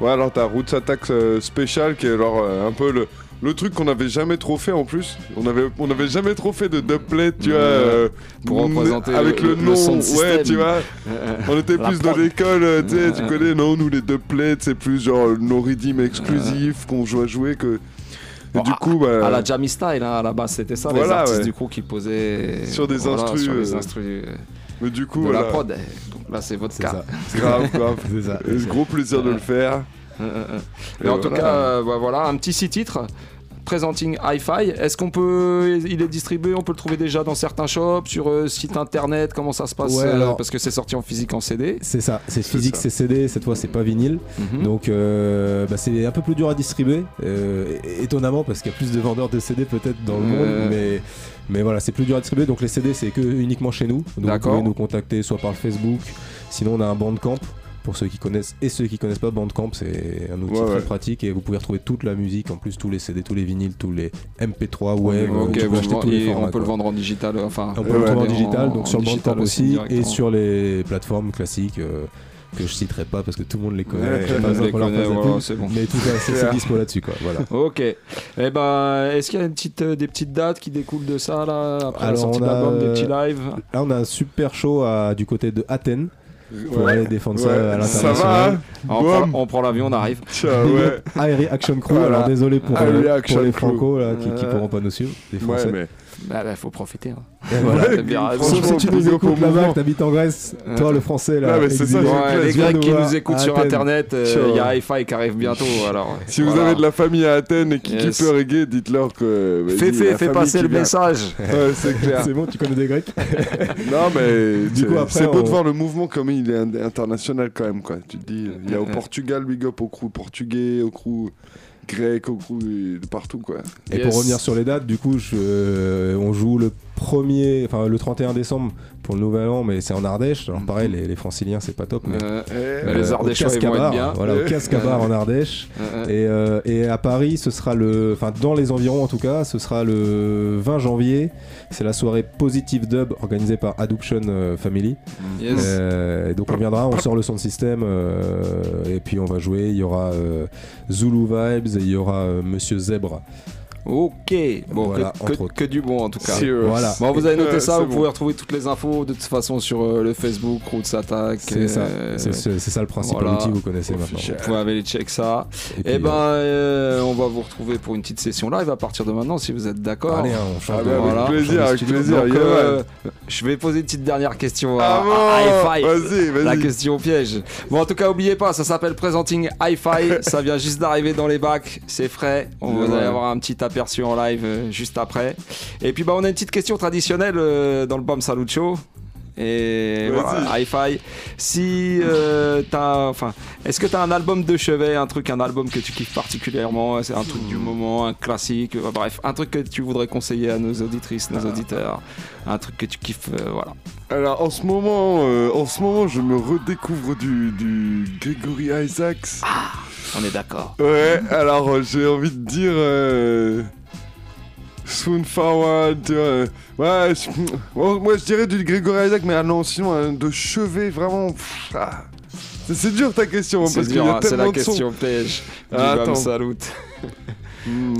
Ouais, alors t'as Roots Attack euh, Special, qui est alors euh, un peu le, le truc qu'on avait jamais trop fait en plus. On avait, on avait jamais trop fait de dubplate, tu vois. euh, Pour représenter Avec le- le, le nom, sound ouais, tu vois. On était plus dans l'école, euh, tu sais, tu connais, non, nous les dubplates, c'est plus genre nos rythmes exclusifs qu'on joue à jouer que. Du coup, bah. À la Jammy Style, hein, à la base, c'était ça, les Voilà, artistes ouais. du crew qui posaient Sur des voilà, instrus, sur les euh, instrus, euh, Mais du coup, de la prod. Là, c'est votre C'est cas. ça. Grave, grave. C'est ça. Et Gros plaisir de le faire. Euh, euh, euh. Mais en tout voilà. cas, euh, bah, voilà, un petit six titres. Presenting Hi-Fi, est-ce qu'on peut, il est distribué, on peut le trouver déjà dans certains shops, sur euh, site internet, comment ça se passe Ouais, euh, Parce que c'est sorti en physique en CD. C'est ça, c'est physique, c'est CD, cette fois c'est pas vinyle. Mhm. Donc euh, bah, c'est un peu plus dur à distribuer, euh, étonnamment parce qu'il y a plus de vendeurs de CD peut-être dans le Euh. monde, mais, mais voilà, c'est plus dur à distribuer. Donc les CD c'est que uniquement chez nous. Donc vous pouvez nous contacter soit par le Facebook, sinon on a un Bandcamp. Pour ceux qui connaissent et ceux qui connaissent pas Bandcamp, c'est un outil Ouais, très ouais. pratique et vous pouvez retrouver toute la musique, en plus tous les CD, tous les vinyles, tous les MP3, Wave, ok, tu peux vous acheter le tous les vendez- formats, on peut le vendre en digital, enfin. On peut le trouver en en- digital, donc en sur le digital Bandcamp aussi, et sur les plateformes classiques euh, que je citerai pas parce que tout le monde les connaît. Ouais, pas les voilà, bon. Mais tout ça, c'est dispo là-dessus quoi. Voilà. Ok. Eh ben, est-ce qu'il y a une petite, euh, des petites dates qui découlent de ça là après la sortie de l'album, des a- petits lives? Là, on a un super show à- du côté de Athènes. Pour Ouais. aller défendre ça à Ça l'international. va on, prend, on prend l'avion, on arrive. Ouais. Aéri Action Crew, Voilà. alors désolé pour, euh, pour les. Franco là, qui, qui Euh, pourront pas nous suivre, les Ouais, Français. mais. Bah, bah, faut profiter. hein. Et voilà. Bien raison. Sauf si tu nous écoutes là-bas, que t'habites en Grèce, toi le français là. Ouais, mais c'est ça, Ouais, les Grecs qui nous écoutent sur Athènes. internet, euh, il y a hi-fi qui arrive bientôt. Alors, Si vous avez de la famille à Athènes et qui Yes. kiffe le reggae, dites-leur que. vas-y, Fais, fais, fais passer le vient. message. Ouais, c'est clair. C'est bon, tu connais des Grecs Non, mais Du c'est- coup, après, c'est beau de voir le mouvement comme il est in- international quand même. Quoi. Tu te dis, il y a au Portugal, big up au crew portugais, au crew grec, au partout. Quoi. Et Yes. pour revenir sur les dates, du coup, je- euh, on joue le premier, enfin le 31 décembre pour le Nouvel An, mais c'est en Ardèche. Alors pareil, les, les Franciliens, c'est pas top, mais Euh, Eh, bah, les au Ardéchois, ils vont être bien. Voilà, au. Cascabar en Ardèche. Euh, euh, Et, euh, et à Paris, ce sera le, enfin dans les environs en tout cas, ce sera le 20 janvier. C'est la soirée Positive Dub organisée par Adoption euh, Family. yes. Euh, et donc on viendra, on sort le son système euh, et puis on va jouer. Il y aura euh, Zulu Vibes et il y aura euh, Monsieur Zèbre Ok, bon, Voilà, que, du bon en tout cas. Serious. Voilà. Bon, vous avez noté Euh, ça, vous bon. pouvez retrouver toutes les infos de toute façon sur euh, le Facebook, Roots Attack. C'est ça, euh, c'est ça le principal voilà. outil que vous connaissez maintenant. Vous pouvez aller check ça. Et Et, puis, ben, euh, on va vous retrouver pour une petite session live à partir de maintenant si vous êtes d'accord. Allez, on change Ah bah, avec plaisir, de avec studio. plaisir, Donc, yeah, euh, je vais poser une petite dernière question à, Ah bon à Hi-Fi. Vas-y, vas-y. La question piège. Bon, en tout cas, oubliez pas, ça s'appelle Presenting Hi-Fi. ça vient juste d'arriver dans les bacs. C'est frais. On vous Ouais. allez avoir un petit en live euh, juste après. Et puis, bah, on a une petite question traditionnelle euh, dans le Bam Salut Show. Et voilà, hi-fi. Si euh, t'as, enfin, est-ce que t'as un album de chevet, un truc, un album que tu kiffes particulièrement, c'est un truc du moment, un classique, euh, bref, un truc que tu voudrais conseiller à nos auditrices, nos auditeurs, un truc que tu kiffes, euh, voilà. Alors en ce moment, euh, en ce moment, je me redécouvre du, du Gregory Isaacs. On est d'accord. Ouais, alors euh, j'ai envie de dire euh, Soon Forward. tu vois, euh, ouais, je- bon, moi je dirais du Gregory Isaacs, mais ah non, sinon un de chevet vraiment. pff, ah. C'est- dur ta question, hein, parce qu'il y a hein, c'est tellement la question piège. du Ah, attends. Salut.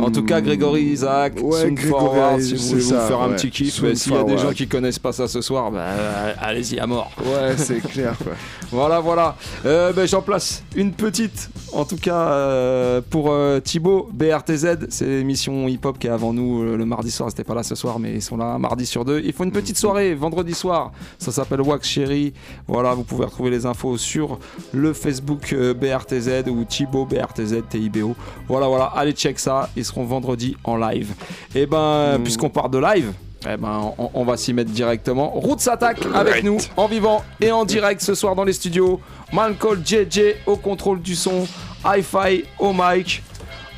En tout cas, Grégory Isaac, Ouais, Soon Grégory, Forward, si vous voulez vous faire un petit kiff, s'il y a des gens qui connaissent pas ça ce soir, bah, euh, allez-y à mort. Ouais, c'est clair quoi. Voilà, voilà. Euh, ben, J'en place une petite, en tout cas euh, pour euh, Thibaut, BRTZ. C'est l'émission hip-hop qui est avant nous le mardi soir. C'était pas là ce soir, mais ils sont là mardi sur deux. Ils font une petite soirée vendredi soir. Ça s'appelle Wax Chéri. Voilà, vous pouvez retrouver les infos sur le Facebook BRTZ ou Thibaut BRTZ TIBO. Voilà, voilà. Allez, check ça. Ils seront vendredi en live. Et ben, puisqu'on part de live. Eh ben, on, on va s'y mettre directement. Roots Attack avec nous, en vivant et en direct ce soir dans les studios. Malcolm JJ au contrôle du son, Hi-Fi au mic.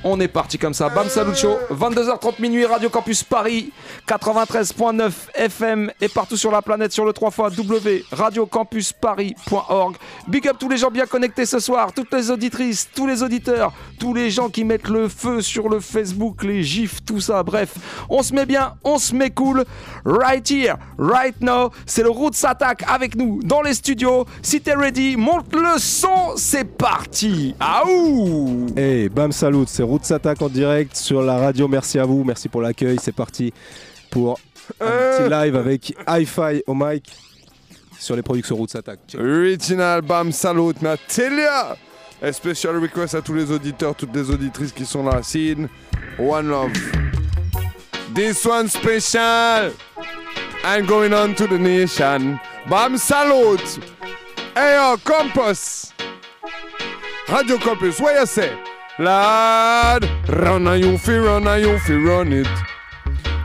On est parti comme ça. Bam Salut Show, 22h30 minuit, Radio Campus Paris, 93.9 FM et partout sur la planète sur le 3 fois W, radiocampusparis.org. Big up tous les gens bien connectés ce soir, toutes les auditrices, tous les auditeurs, tous les gens qui mettent le feu sur le Facebook, les gifs, tout ça. Bref, on se met bien, on se met cool. Right here, right now, c'est le Roots Attack avec nous dans les studios. Si t'es ready, monte le son, c'est parti. Aouh Hey, bam salut, c'est Roots Attack en direct sur la radio. Merci à vous, merci pour l'accueil. C'est parti pour un petit live avec Hi-Fi au mic sur les productions Roots Attack. Check. Original Bam Salut, Natalia A special request à tous les auditeurs, toutes les auditrices qui sont là. Scene, one love. This one special. I'm going on to the nation. Bam Salut. Hey yo, Campus. Radio Campus, what you say? Lad, run and you fi run and fi run it.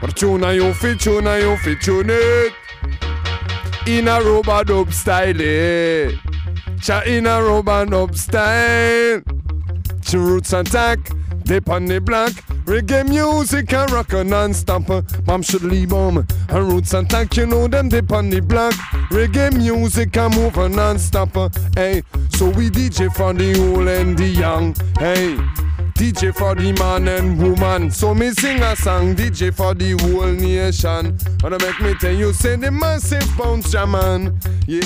Or tune and you fi tune and fi tune it. In a rubber dub style, eh? Cha in a rubber dub style. Cha roots attack, dip on the block. Reggae music and rock a non-stop. Mom should leave bomb. And roots attack, you know them dip on the block. Reggae music and move a non-stop. Hey, so we DJ for the old and the young. Hey. DJ for the man and woman. So me sing a song, DJ for the whole nation. Wanna make me tell you, say the massive bounce jaman. Yeah.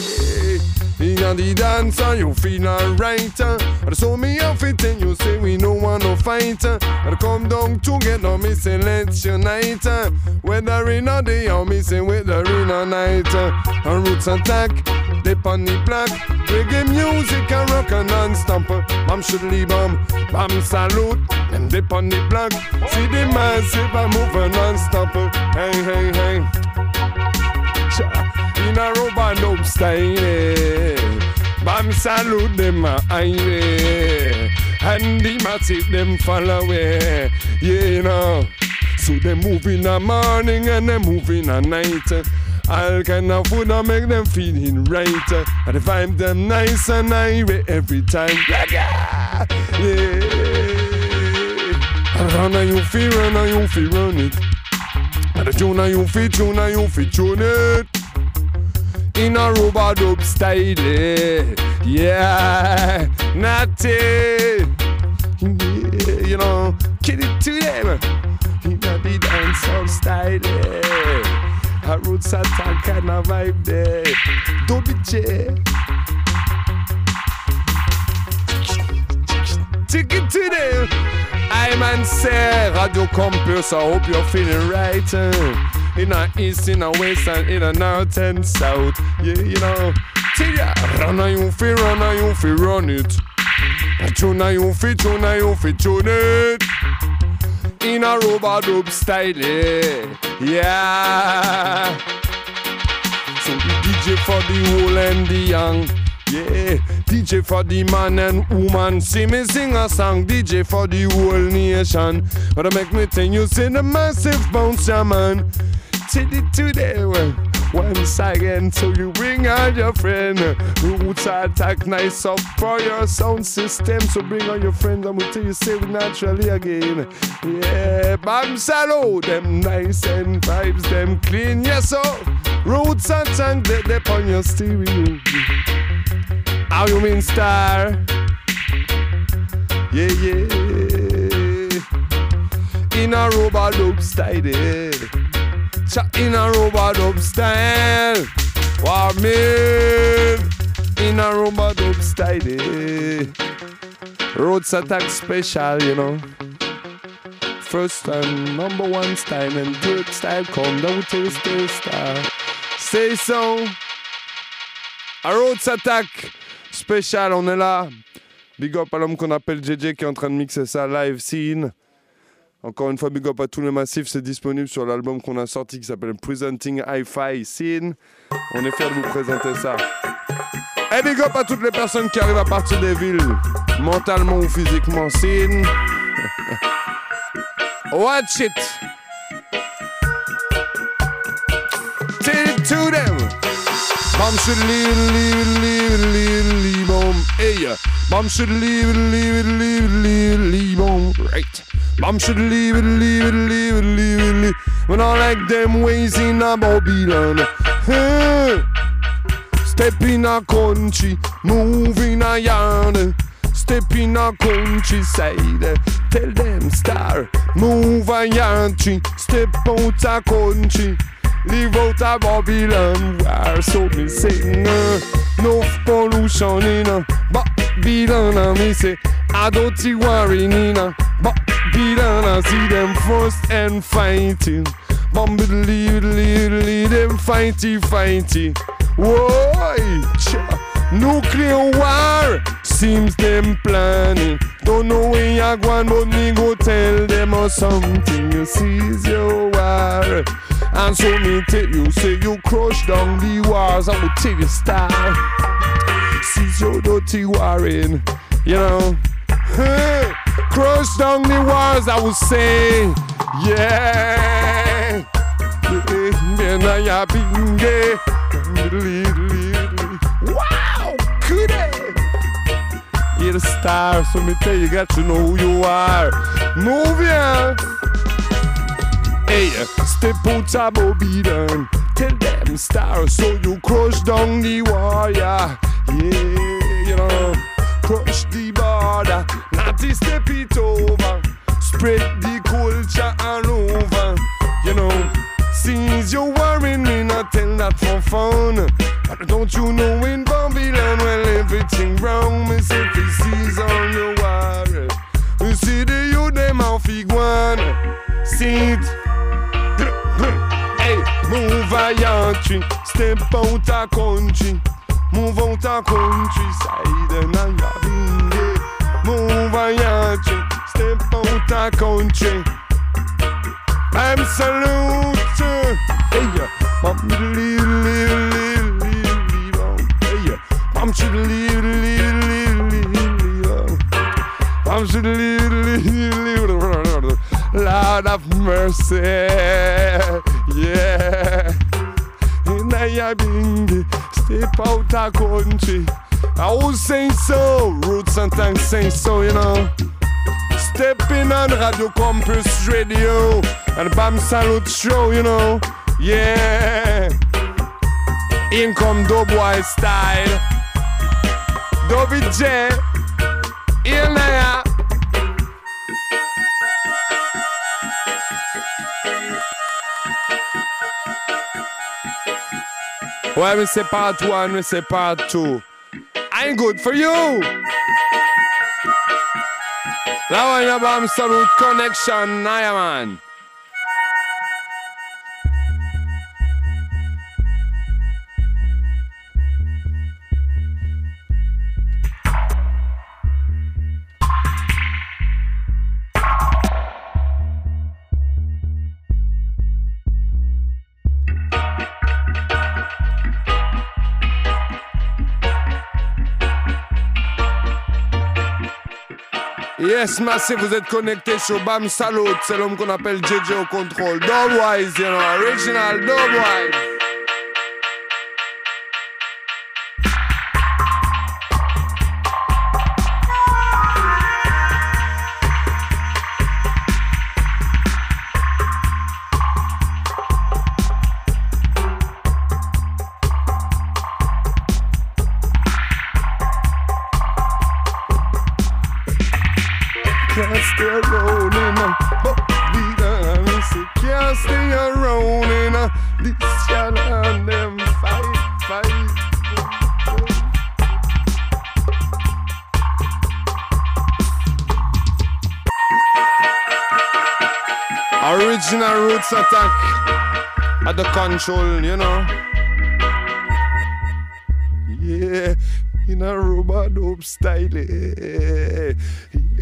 In the dancer, you feel alright. uh. And so me off it and you say we no want no fight. uh. And come down together, me say let's unite. uh. Whether in a day or me say whether in a night. And roots attack, dip on the block. Reggae music and rock and non-stop. Bam should leave bam, bam salute. Them dip on the block. See the massive a moving non-stop. Hey, hey, hey. In a rubber dub style. Bam salute them highway And the massive them follow away Yeah you know So they move in the morning and they move in the night all kind of food that make them feeling right And the vibe them nice and highway every time Yeah, yeah. Run you feel run you feel run it And the tune you feel tune you feel tune it in a rubber dub style. Yeah, natty. Yeah, you know, kid it to them. In a the dancehall style. A roots attack kind of vibe there. Dubby J. Take it to them. I'm and say Radio Campus, I hope you're feeling right. uh, In the east, in the west, and in the north and south. Yeah, you know. Tell ya, run you fi run you fi run it. Tune you fi tune you fi tune it. In a robot dub style, yeah. yeah. So the DJ for the old and the young. Yeah, DJ for the man and woman. See me sing a song, DJ for the whole nation. But I make me tell you, say the massive bounce, yeah, man. It today, well, once again, so you bring out your friend. Roots attack nice up for your sound system. So bring all your friends, and we'll tell you, say we naturally again. Yeah, bam salo, them nice and vibes, them clean, yes, so. Roots attack, they, they on your stereo. Mean, star? Yeah, yeah. In a robot dub style. Cha in a robot dub style. Mean? In a robot dub style. Roads attack special, you know. First time, number one style, and third style come down to the star. Say so. A Roads Attack spécial, on est là. Big up à l'homme qu'on appelle JJ qui est en train de mixer ça live scene. Encore une fois, big up à tous les massifs, c'est disponible sur l'album qu'on a sorti qui s'appelle Presenting Hi-Fi Scene. On est fiers de vous présenter ça. Et big up à toutes les personnes qui arrivent à partir des villes, mentalement ou physiquement. Scene. Watch it. It to them. Bam should leave it, leave it, leave it, leave it, leave on. Hey, Bam should leave it, leave it, leave it, leave it, leave on. Right. Bam should leave it, leave it, leave it, leave it, leave. When I like them ways in a Babylon. Hey. Step in a country, move in a yard. Step in a countryside, tell them star, move a yard. Step out a country. Leave out a Babylon where so me sing uh, No pollution in a Babylon and me say I don't see worrying in a Babylon I see them first and fighting leave leave them fighty fighty Whoa. Nuclear war seems them planning. Don't know where you're going, but me go tell them or something. You seize your war. And so me tell you, say you crush down the wars. I will tell you style. Seize your dirty warring, you know. Crush down the wars, I will say, yeah. Then I have. Wow, You're the star, so me tell you, got to know who you are. Move ya. Hey, step out of Babylon. Tell them stars, so you crush down the wall, yeah. You know, crush the border. Not to step it over. Spread the culture all over. You know, since you're worrying me, not tell that for fun. But don't you know in Babylon, well, everything wrong. Me say, this is on the war. You see the youth, them off one. See it. Move a country, step out a country, move out a countryside and I'm having it. Move a country, step out a country. I'm salute, hey, my little little little little, hey, I'm little little little little, I'm little little little, Lord have mercy yeah. In a bing, step out a country. I will say so, roots and thanks say so, you know. Stepping on Radio Campus Radio and Bam Salute Show, you know. Yeah. In come Doughboy style. Dobby J. Il When we say part one, we say part two. I'm good for you! La about Root Connection, I am on. Yes, merci, vous êtes connectés sur Bam Salut. C'est l'homme qu'on appelle JJ au contrôle. Dubwise, you know, original Dubwise. You know. Yeah, in a robot dope style. eh.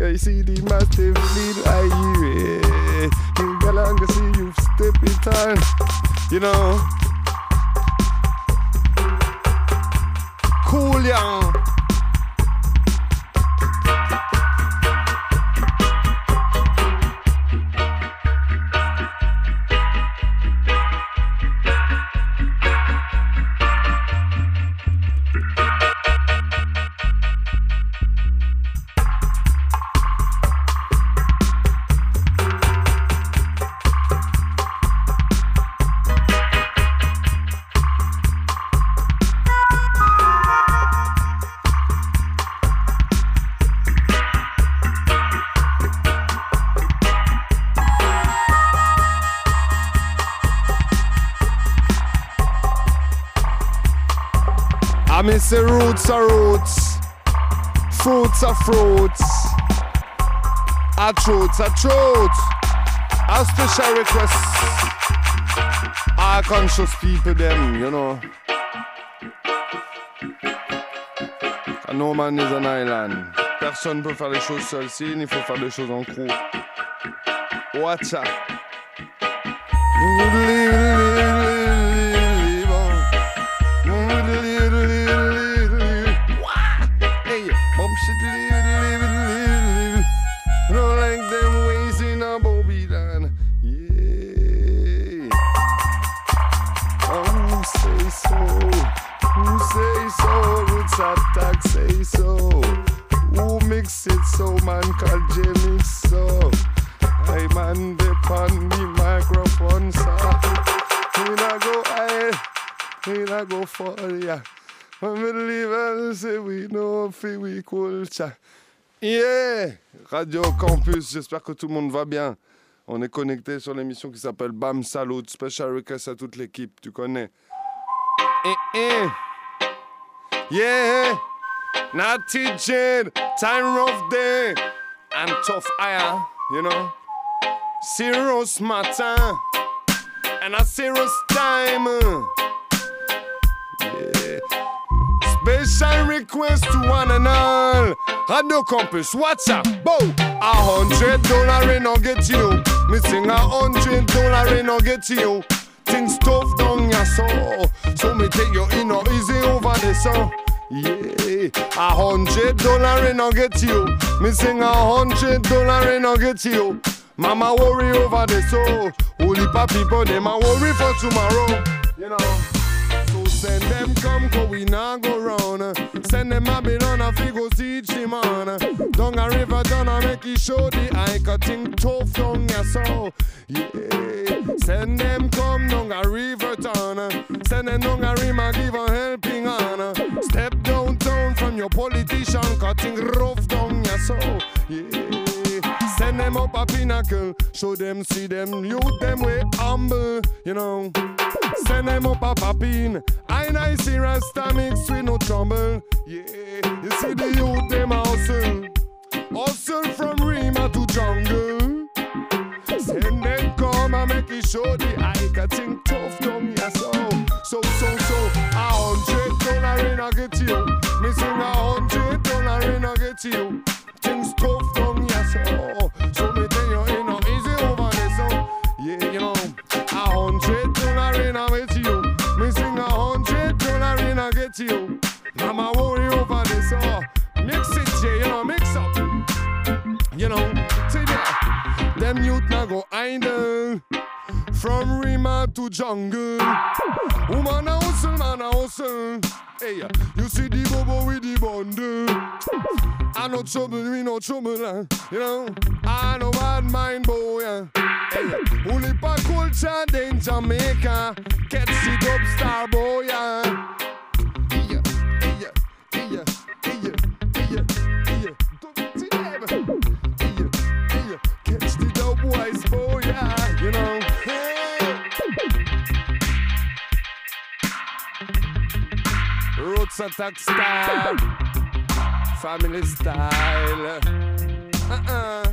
I see the massive lead I hear. In Galanga see you step it on, you know. Are truths are truths. A special request, our conscious people, them, you know. And no man is an island. Personne peut faire les choses seul. S'il il faut faire des choses en crew. Watch out. So? Man called J mix so. I man depend the microphone, sir. We not go high, we not go for ya. When we leave and say we know fi we culture. Yeah! Radio Campus, j'espère que tout le monde va bien. On est connecté sur l'émission qui s'appelle Bam Salut. Special request à toute l'équipe, tu connais. Eh, eh. Yeah! Natty Jade, time rough day, and tough ire, you know. Serious matter, and a serious time. Yeah. Special request to one and all. Radio Campus, what's up? Bow. A hundred dollar in I'll get you. Missing a hundred dollar in I'll get you. Things tough down your soul. So me take you in or easy over the sun. Yeah, a hundred dollar in I'll get you. Missing a hundred dollar in I'll get you. Mama worry over the soul. Holy pa people, them a worry for tomorrow. You know. So send them come, cause we not go round. Send them a fi go teach him on. Down a river, down a make it show the eye, cutting tough down your soul. Yeah. Send them come down a river town. Send them down a rim and give a helping hand. Your politician, cutting rough down your soul. Yeah. Send them up a pinnacle, show them, see them, youth them way humble, you know. Send them up a poppin, I and I see Rasta mix with no trouble. Yeah, you see the youth them hustle. Hustle from Rima to jungle. Send them come and make it show the. I think tough down here, so. So, so, so. A hundred dollar in a get you. Get you. Things tough down here, so. So me tell you, ain't no easy over there, so. Yeah, you know. A hundred dollar in a get you. Me sing a hundred dollar in a get you. Mama worry over this, so. Mix it, Jay, you know, mix up. You know, see that? Them youth now go idle. From Rima to jungle. Woman a hustle, man a hustle. Hey, you see the bobo with the bundle. I no trouble, we no trouble, uh, you know. I no bad mind, boy. Uh. Hey, only pa culture in Jamaica. Catch it up, star boy. Uh. Attack style, family style. Uh-uh.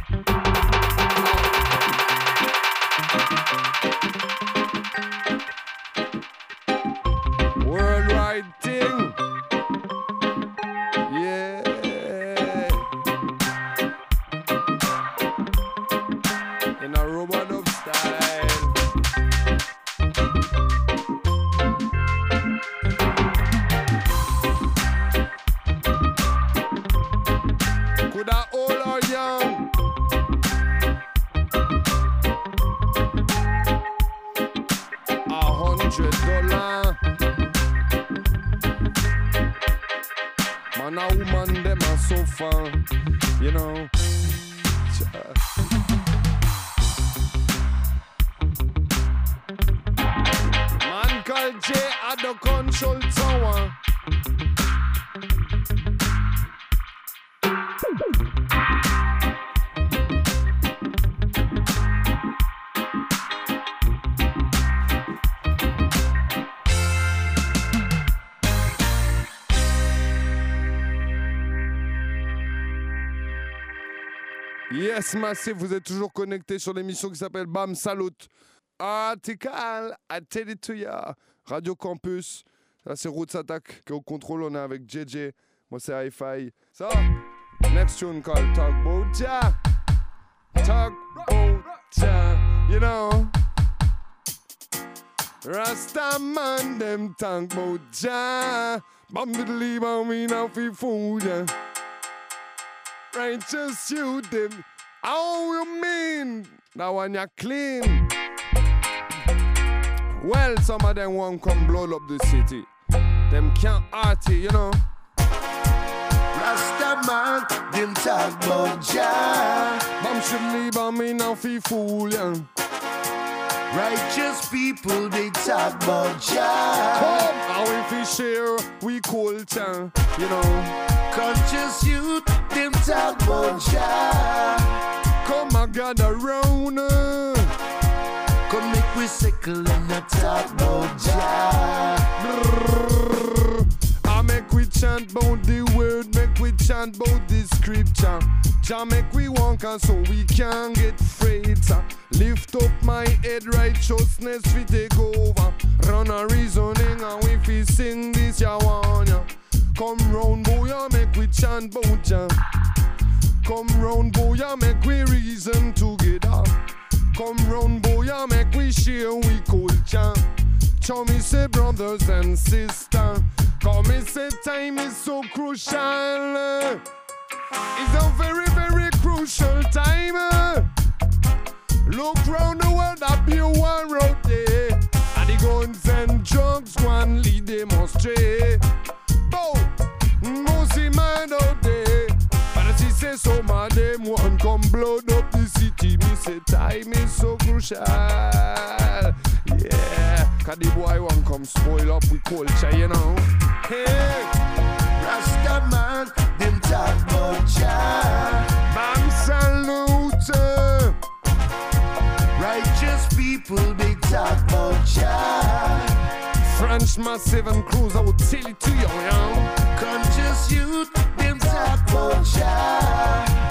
Know. Massif, vous êtes toujours connecté sur l'émission qui s'appelle Bam Salut. Article, I tell it to ya. Radio Campus. Là, c'est Roots Attack qui est au contrôle. On est avec JJ. Moi, c'est Hi-Fi. So, next tune called Talk Ya. Talk Ya. You know? Rasta man, them talk about Ja. Bam diddly bam, we now fool ya. Righteous you them. How you mean? That one you clean. Well, some of them won't come blow up the city. Them can't arty, you know. Rasta man, them talk about Jah. Bam should leave on me now fi fool ya. Righteous people, they talk about Jah. Come, how if we share we culture, you know. Conscious youth, them talk about Jah. Come and gather round. uh. Come make we sickle and not talk about Jah. I make we chant about the word, make we chant about the scripture. Jah make we walk and so we can get sir. Lift up my head, righteousness we take over. Run a reasoning and we fi sing this one ya. Come round boy, ya make we chant about Jah. Come round boy, ya make we reason together. Come round boy, ya make we share we culture. Me say brothers and sisters. Come me say time is so crucial. It's a very, very crucial time. Look round the world, that be one road there. And the guns and drugs one lead them astray. Mosey man out say some of them one come blood up the city. Me say time is so crucial. Yeah, cause the boy one come spoil up with culture, you know. Hey, Rasta man, them talk about Jah. Bam salute. Righteous people, they talk about Jah. French massive and cruise, I will tell it to you, young. Conscious youth, them talk about.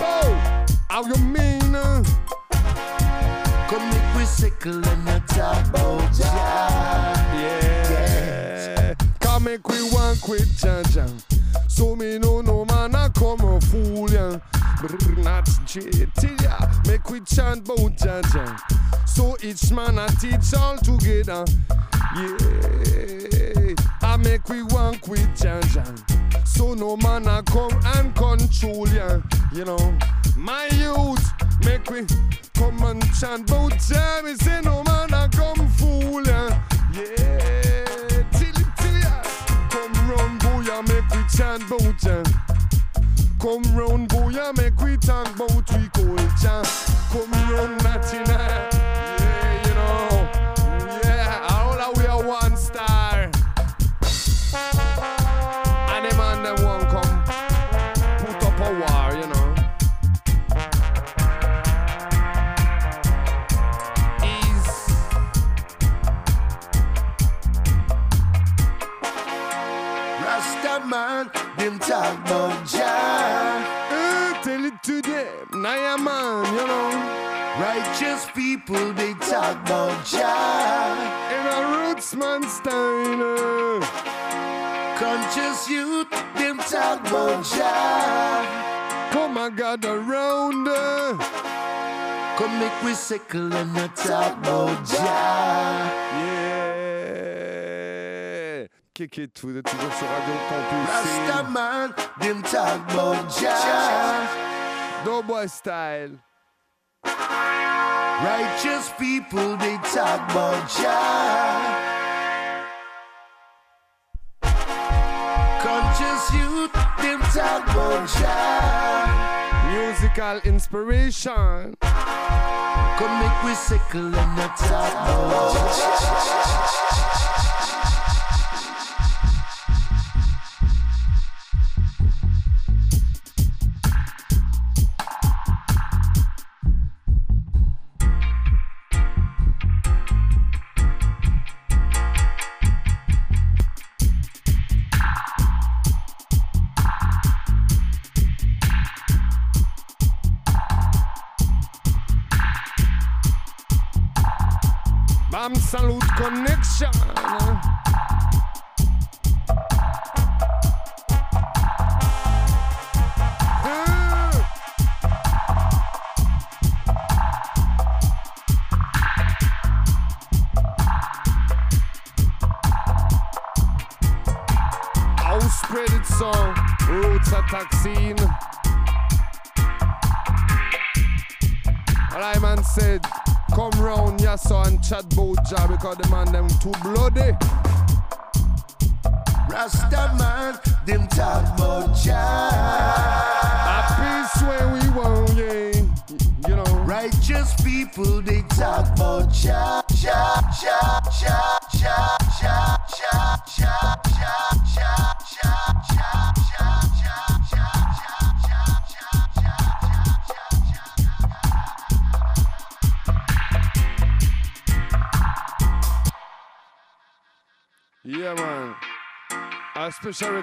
Oh, how you mean? uh? Come make we sickle and talk about. Yeah. Make we one quit Jaja. So me no no man I come a fool ya. Brr, Not till ya. Make we chant about Jaja. So each man I teach all together. Yeah. I make we one quit Jaja. So no man I come and control ya. You know, my youth make we come and chant about Jah. Me say no man I come fool ya. Yeah, rich and bojan. Come round, boy, make eh, we talk about we culture. Come round, Latina. Them talk about Jah. Uh, tell it to them, Naya man, you know. Righteous people, they talk about Jah. In a roots man style. Conscious youth, them talk about Jah. Come and gather round. uh. Come make we sickle and talk about Jah. Yeah. Kick it to the toujours sur Radio Campus. Rasta man, them talk about Jah. Doughboy style. Righteous people, they talk about Jah. Conscious youth, them talk about Jah. Musical inspiration. Come make we sickle and not talk about Jah.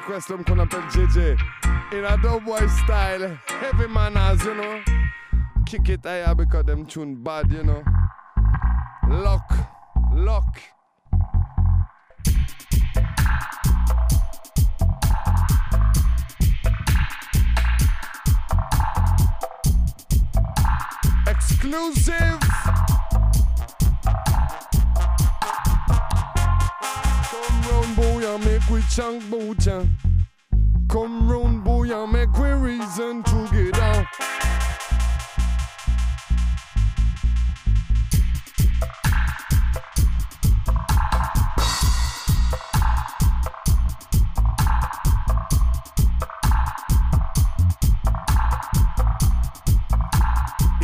Request them qu'on appelle JJ. In a doughboy style. Heavy manners, you know. Kick it higher because them tune bad, you know. Lock. Lock. Exclusive. And make we chunk bout ya. Come round, boy, and make we reason together.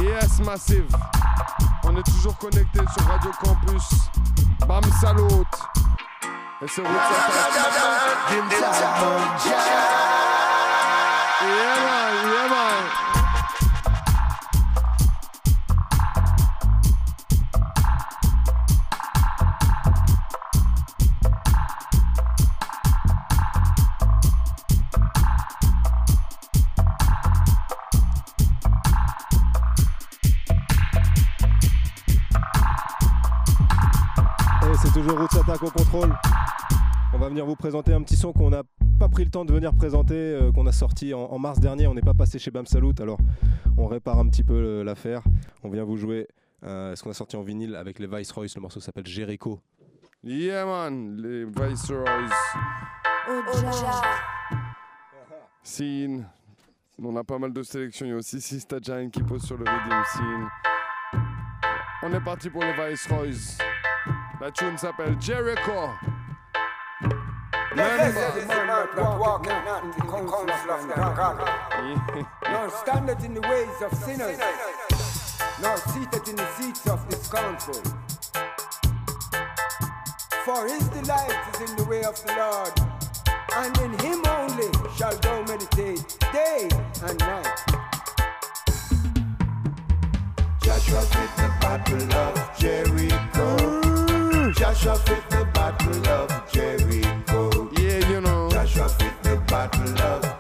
Yes, Massive. On est toujours connecté sur Radio Campus. Bam Salut. And so what's up? Gym time, Yeah, man. Yeah, man. Va venir vous présenter un petit son qu'on n'a pas pris le temps de venir présenter, euh, qu'on a sorti en, en mars dernier. On n'est pas passé chez Bam Salut, alors on répare un petit peu le- l'affaire. On vient vous jouer euh, ce qu'on a sorti en vinyle avec les Viceroys. Le morceau s'appelle Jericho. Yeah man, les Viceroys. Scene. On a pas mal de sélections. Il y a aussi Sista Giant qui pose sur le Redeem Scene. On est parti pour les Viceroys. La tune s'appelle Jericho. Nor standeth in the ways of sinners, nor seated in the seats of the scornful. For his delight is in the way of the Lord, and in him only shall thou meditate day and night. Joshua fit the battle of Jericho. Joshua fit the battle of Jericho about love.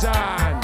Time.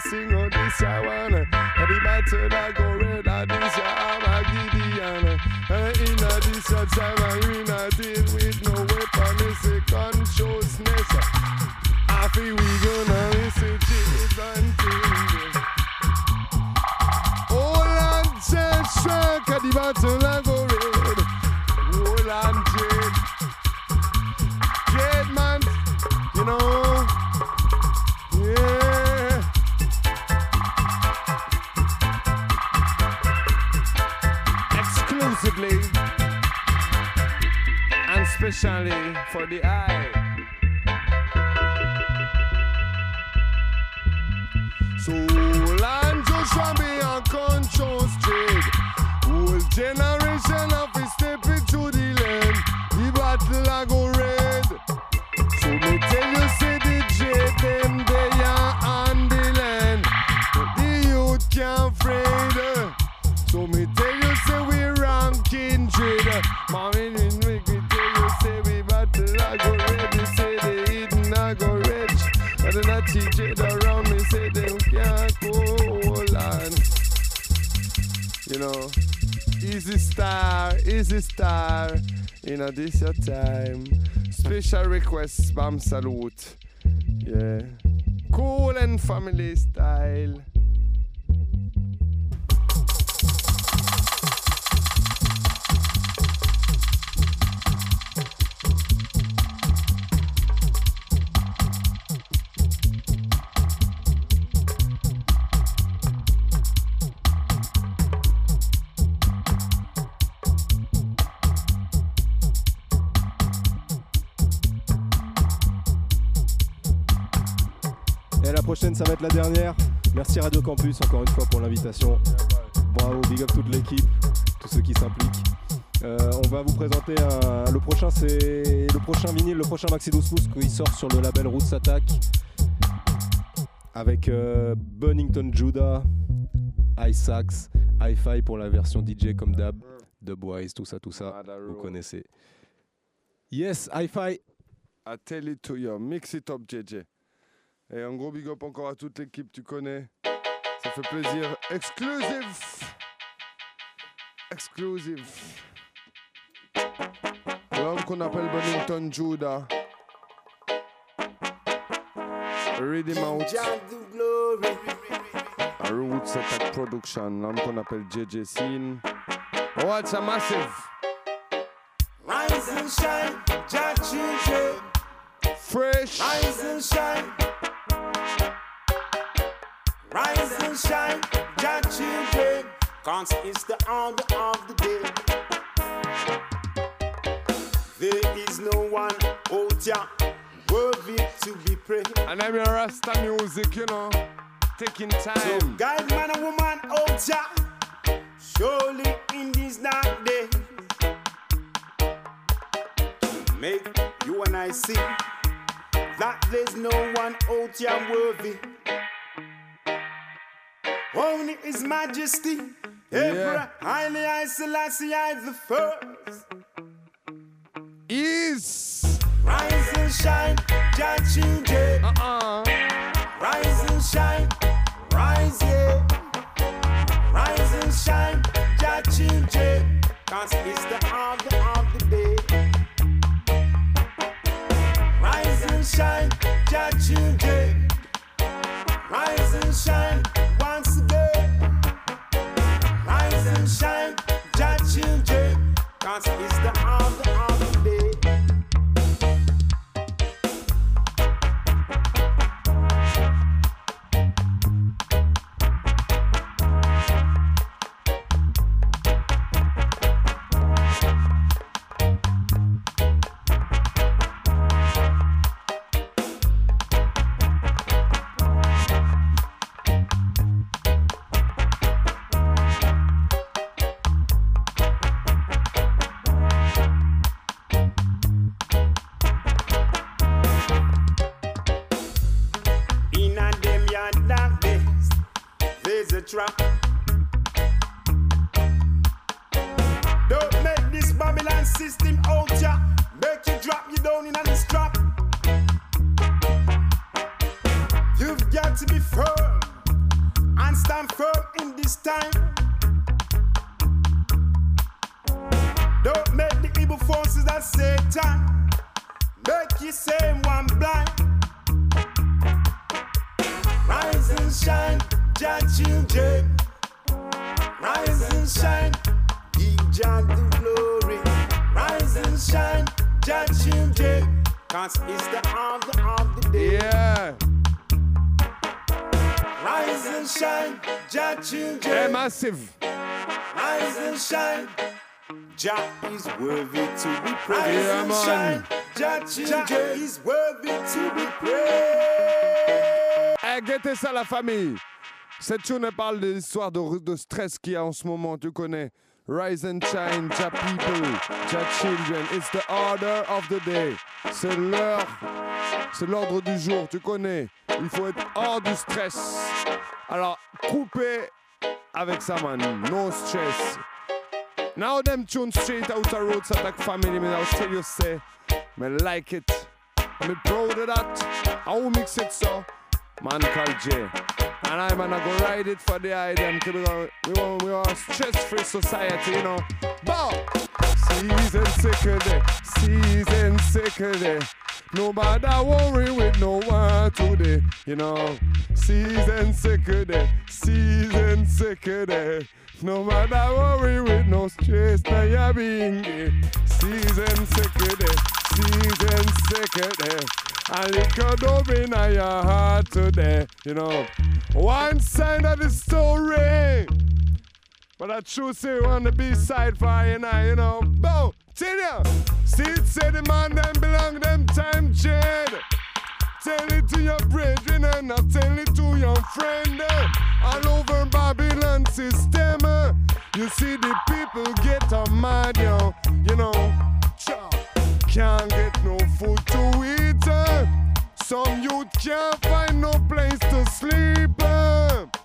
Sing out this I wanna. The battle I go red, and this I am a Gideon. In a this a time, I we not deal with no weapon, it's a consciousness. I feel we gonna listen to and things. Hold on, J Shrek, and the battle I go red. Especially for the eye. Soul and Joshua be on control street. Whole generation of it step into the land. The battle I go star. You know, this your time. Special request, Bam Salute. Yeah. Cool and family style. Être la dernière. Merci Radio Campus encore une fois pour l'invitation. Bravo, big up toute l'équipe, tous ceux qui s'impliquent. Euh, on va vous présenter un- le prochain, c'est le prochain vinyle, le prochain Maxi 12 pouces qui sort sur le label Roots Attack avec euh, Bunnington Judah, iSax, Hi-Fi pour la version DJ comme d'hab, Dubwise, tout ça, tout ça, vous connaissez. Yes, Hi-Fi. I tell it to you, mix it up, JJ. Et un gros big up encore à toute l'équipe, tu connais. Ça fait plaisir. Exclusive. Exclusive. L'homme qu'on appelle Bennington Judah. Read him out. A Roots Attack Production. L'homme qu'on appelle JJ Scene. Watch a massive. Rise and shine, children. Fresh. Rise and shine. Rise and shine, Jah children. Cause it's the hour of the day. There is no one out here worthy to be praised. And I'm your Rasta music, you know. Taking time. So, guide man and woman out here. Surely in these dark days. To make you and I see that there's no one out here worthy. Only His Majesty, Emperor Haile I Selassie I the first. Is rise and shine, Jah children. Uh-uh. Rise and shine, rise yeah. Rise and shine, Jah children. Cause it's the hour of the day. Rise and shine, Jah children. Rise and shine and shine, Jah children. Hey, massive. Rise and shine, Jah is worthy to be praised. Yeah, and shine. Jah children is worthy to be praised. Eh, guettez ça la famille. Cette tune parle de l'histoire de, de stress qu'il y a en ce moment, tu connais. Rise and shine, Jah people, Jah children. It's the order of the day. C'est l'heure, c'est l'ordre du jour, tu connais. Il faut être hors du stress. Alors, coupez avec ça, man. No stress. Now them tunes straight out the roads attack family, man. I'll tell you, say, me like it. Me proud of that. I will mix it so. Man called Jay. And I'm gonna go ride it for the. Cause we are, we want, we stress-free society, you know. Bow! Season sicker day, season. Nobody worry with no one today, you know. Season sicker day, season sicker day. No matter worry with no stress, now you're being gay. Season sicker day, season sicker day. A little dove in your heart today, you know. One side of the story. But I true say on the B side for you now, you know. Boom, tell ya. See it say the man them belong them time jade. Tell it to your brethren and not tell it to your friend. All over Babylon system. You see the people get a mad, yo. You know, can't get no food to eat. Some youth can't find no place to sleep.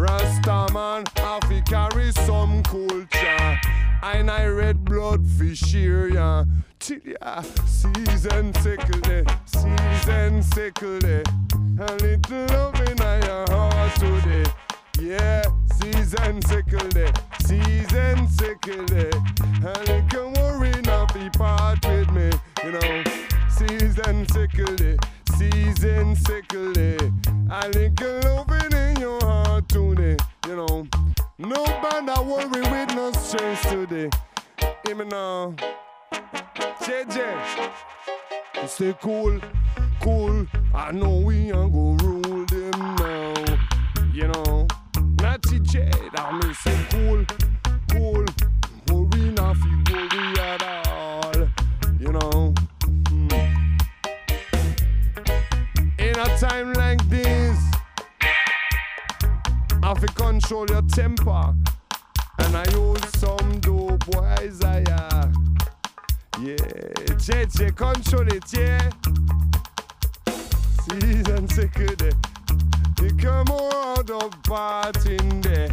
Rastaman have to carry some culture. And I red blood fish here, yeah. Till ya season sickle day, season sickle day. A little love in your heart today. Yeah, season sickle day, season sickle day. A little worry not be part with me, you know. Season sickle day, season sickle day. A little loving in your heart today, you know. no Nobody I worry with no stress today. Me now. JJ, you stay cool, cool. I know we ain't gonna rule them now. You know, not TJ, that means say cool, cool. Worry not fi worry at all. You know. A time like this, have to control your temper. And I use some dope boys, I uh, Yeah, JJ, control it, yeah. Season second, you come out of party in there,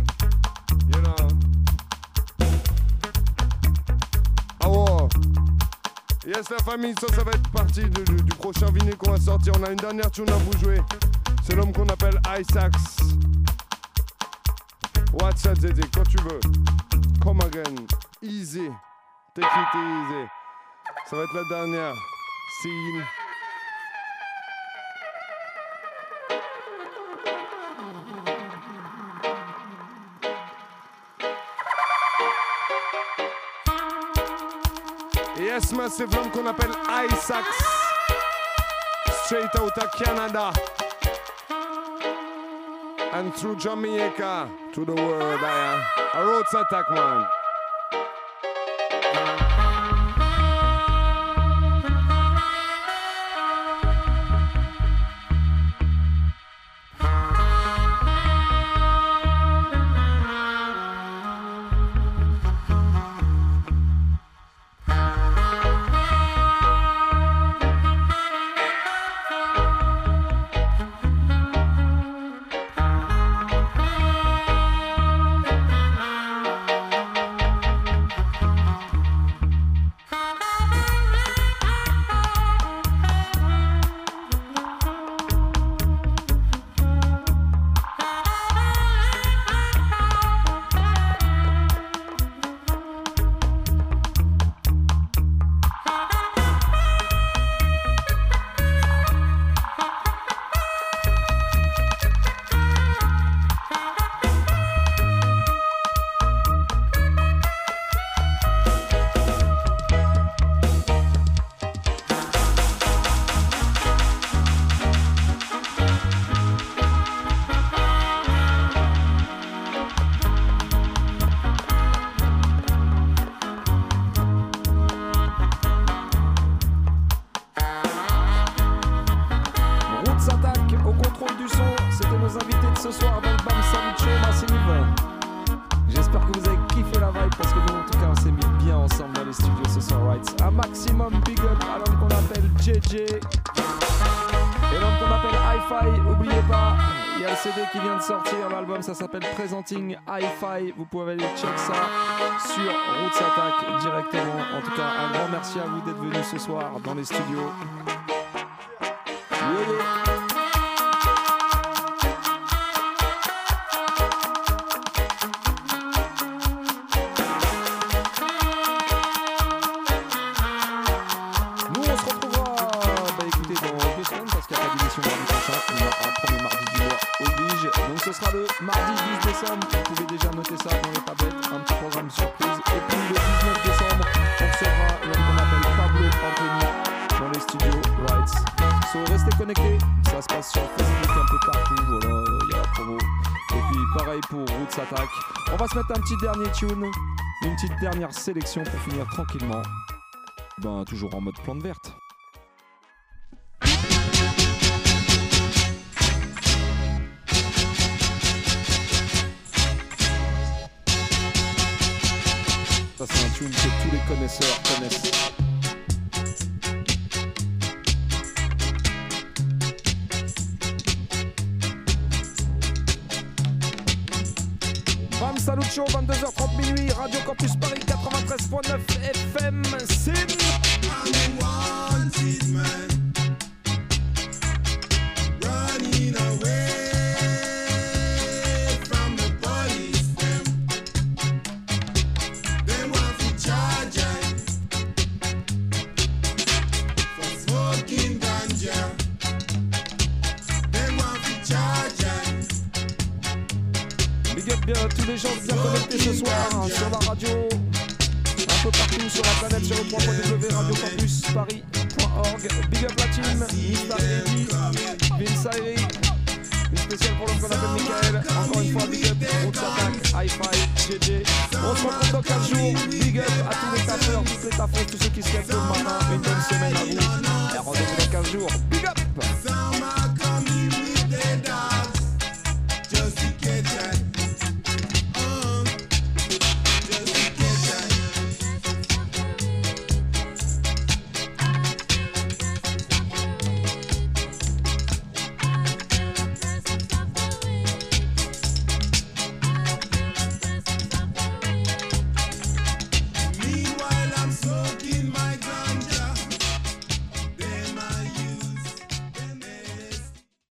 Yes, la famille, ça, ça va être partie du, prochain vinyle qu'on va sortir. On a une dernière tune à vous jouer. C'est l'homme qu'on appelle Isaac's. What's up, Zézé, quand tu veux. Come again. Easy. Take it easy. Ça va être la dernière. Scene. Massive l'homme qu'on appelle Isaacs. Straight out of Canada. And through Jamaica to the world, I. A roads attack, man. il y a le CD qui vient de sortir, l'album ça s'appelle Presenting Hi-Fi, vous pouvez aller check ça sur Roots Attack directement. En tout cas, un grand merci à vous d'être venus ce soir dans les studios. un petit dernier tune, une petite dernière sélection pour finir tranquillement. Ben, toujours en mode plante verte. Ça, c'est un tune que tous les connaisseurs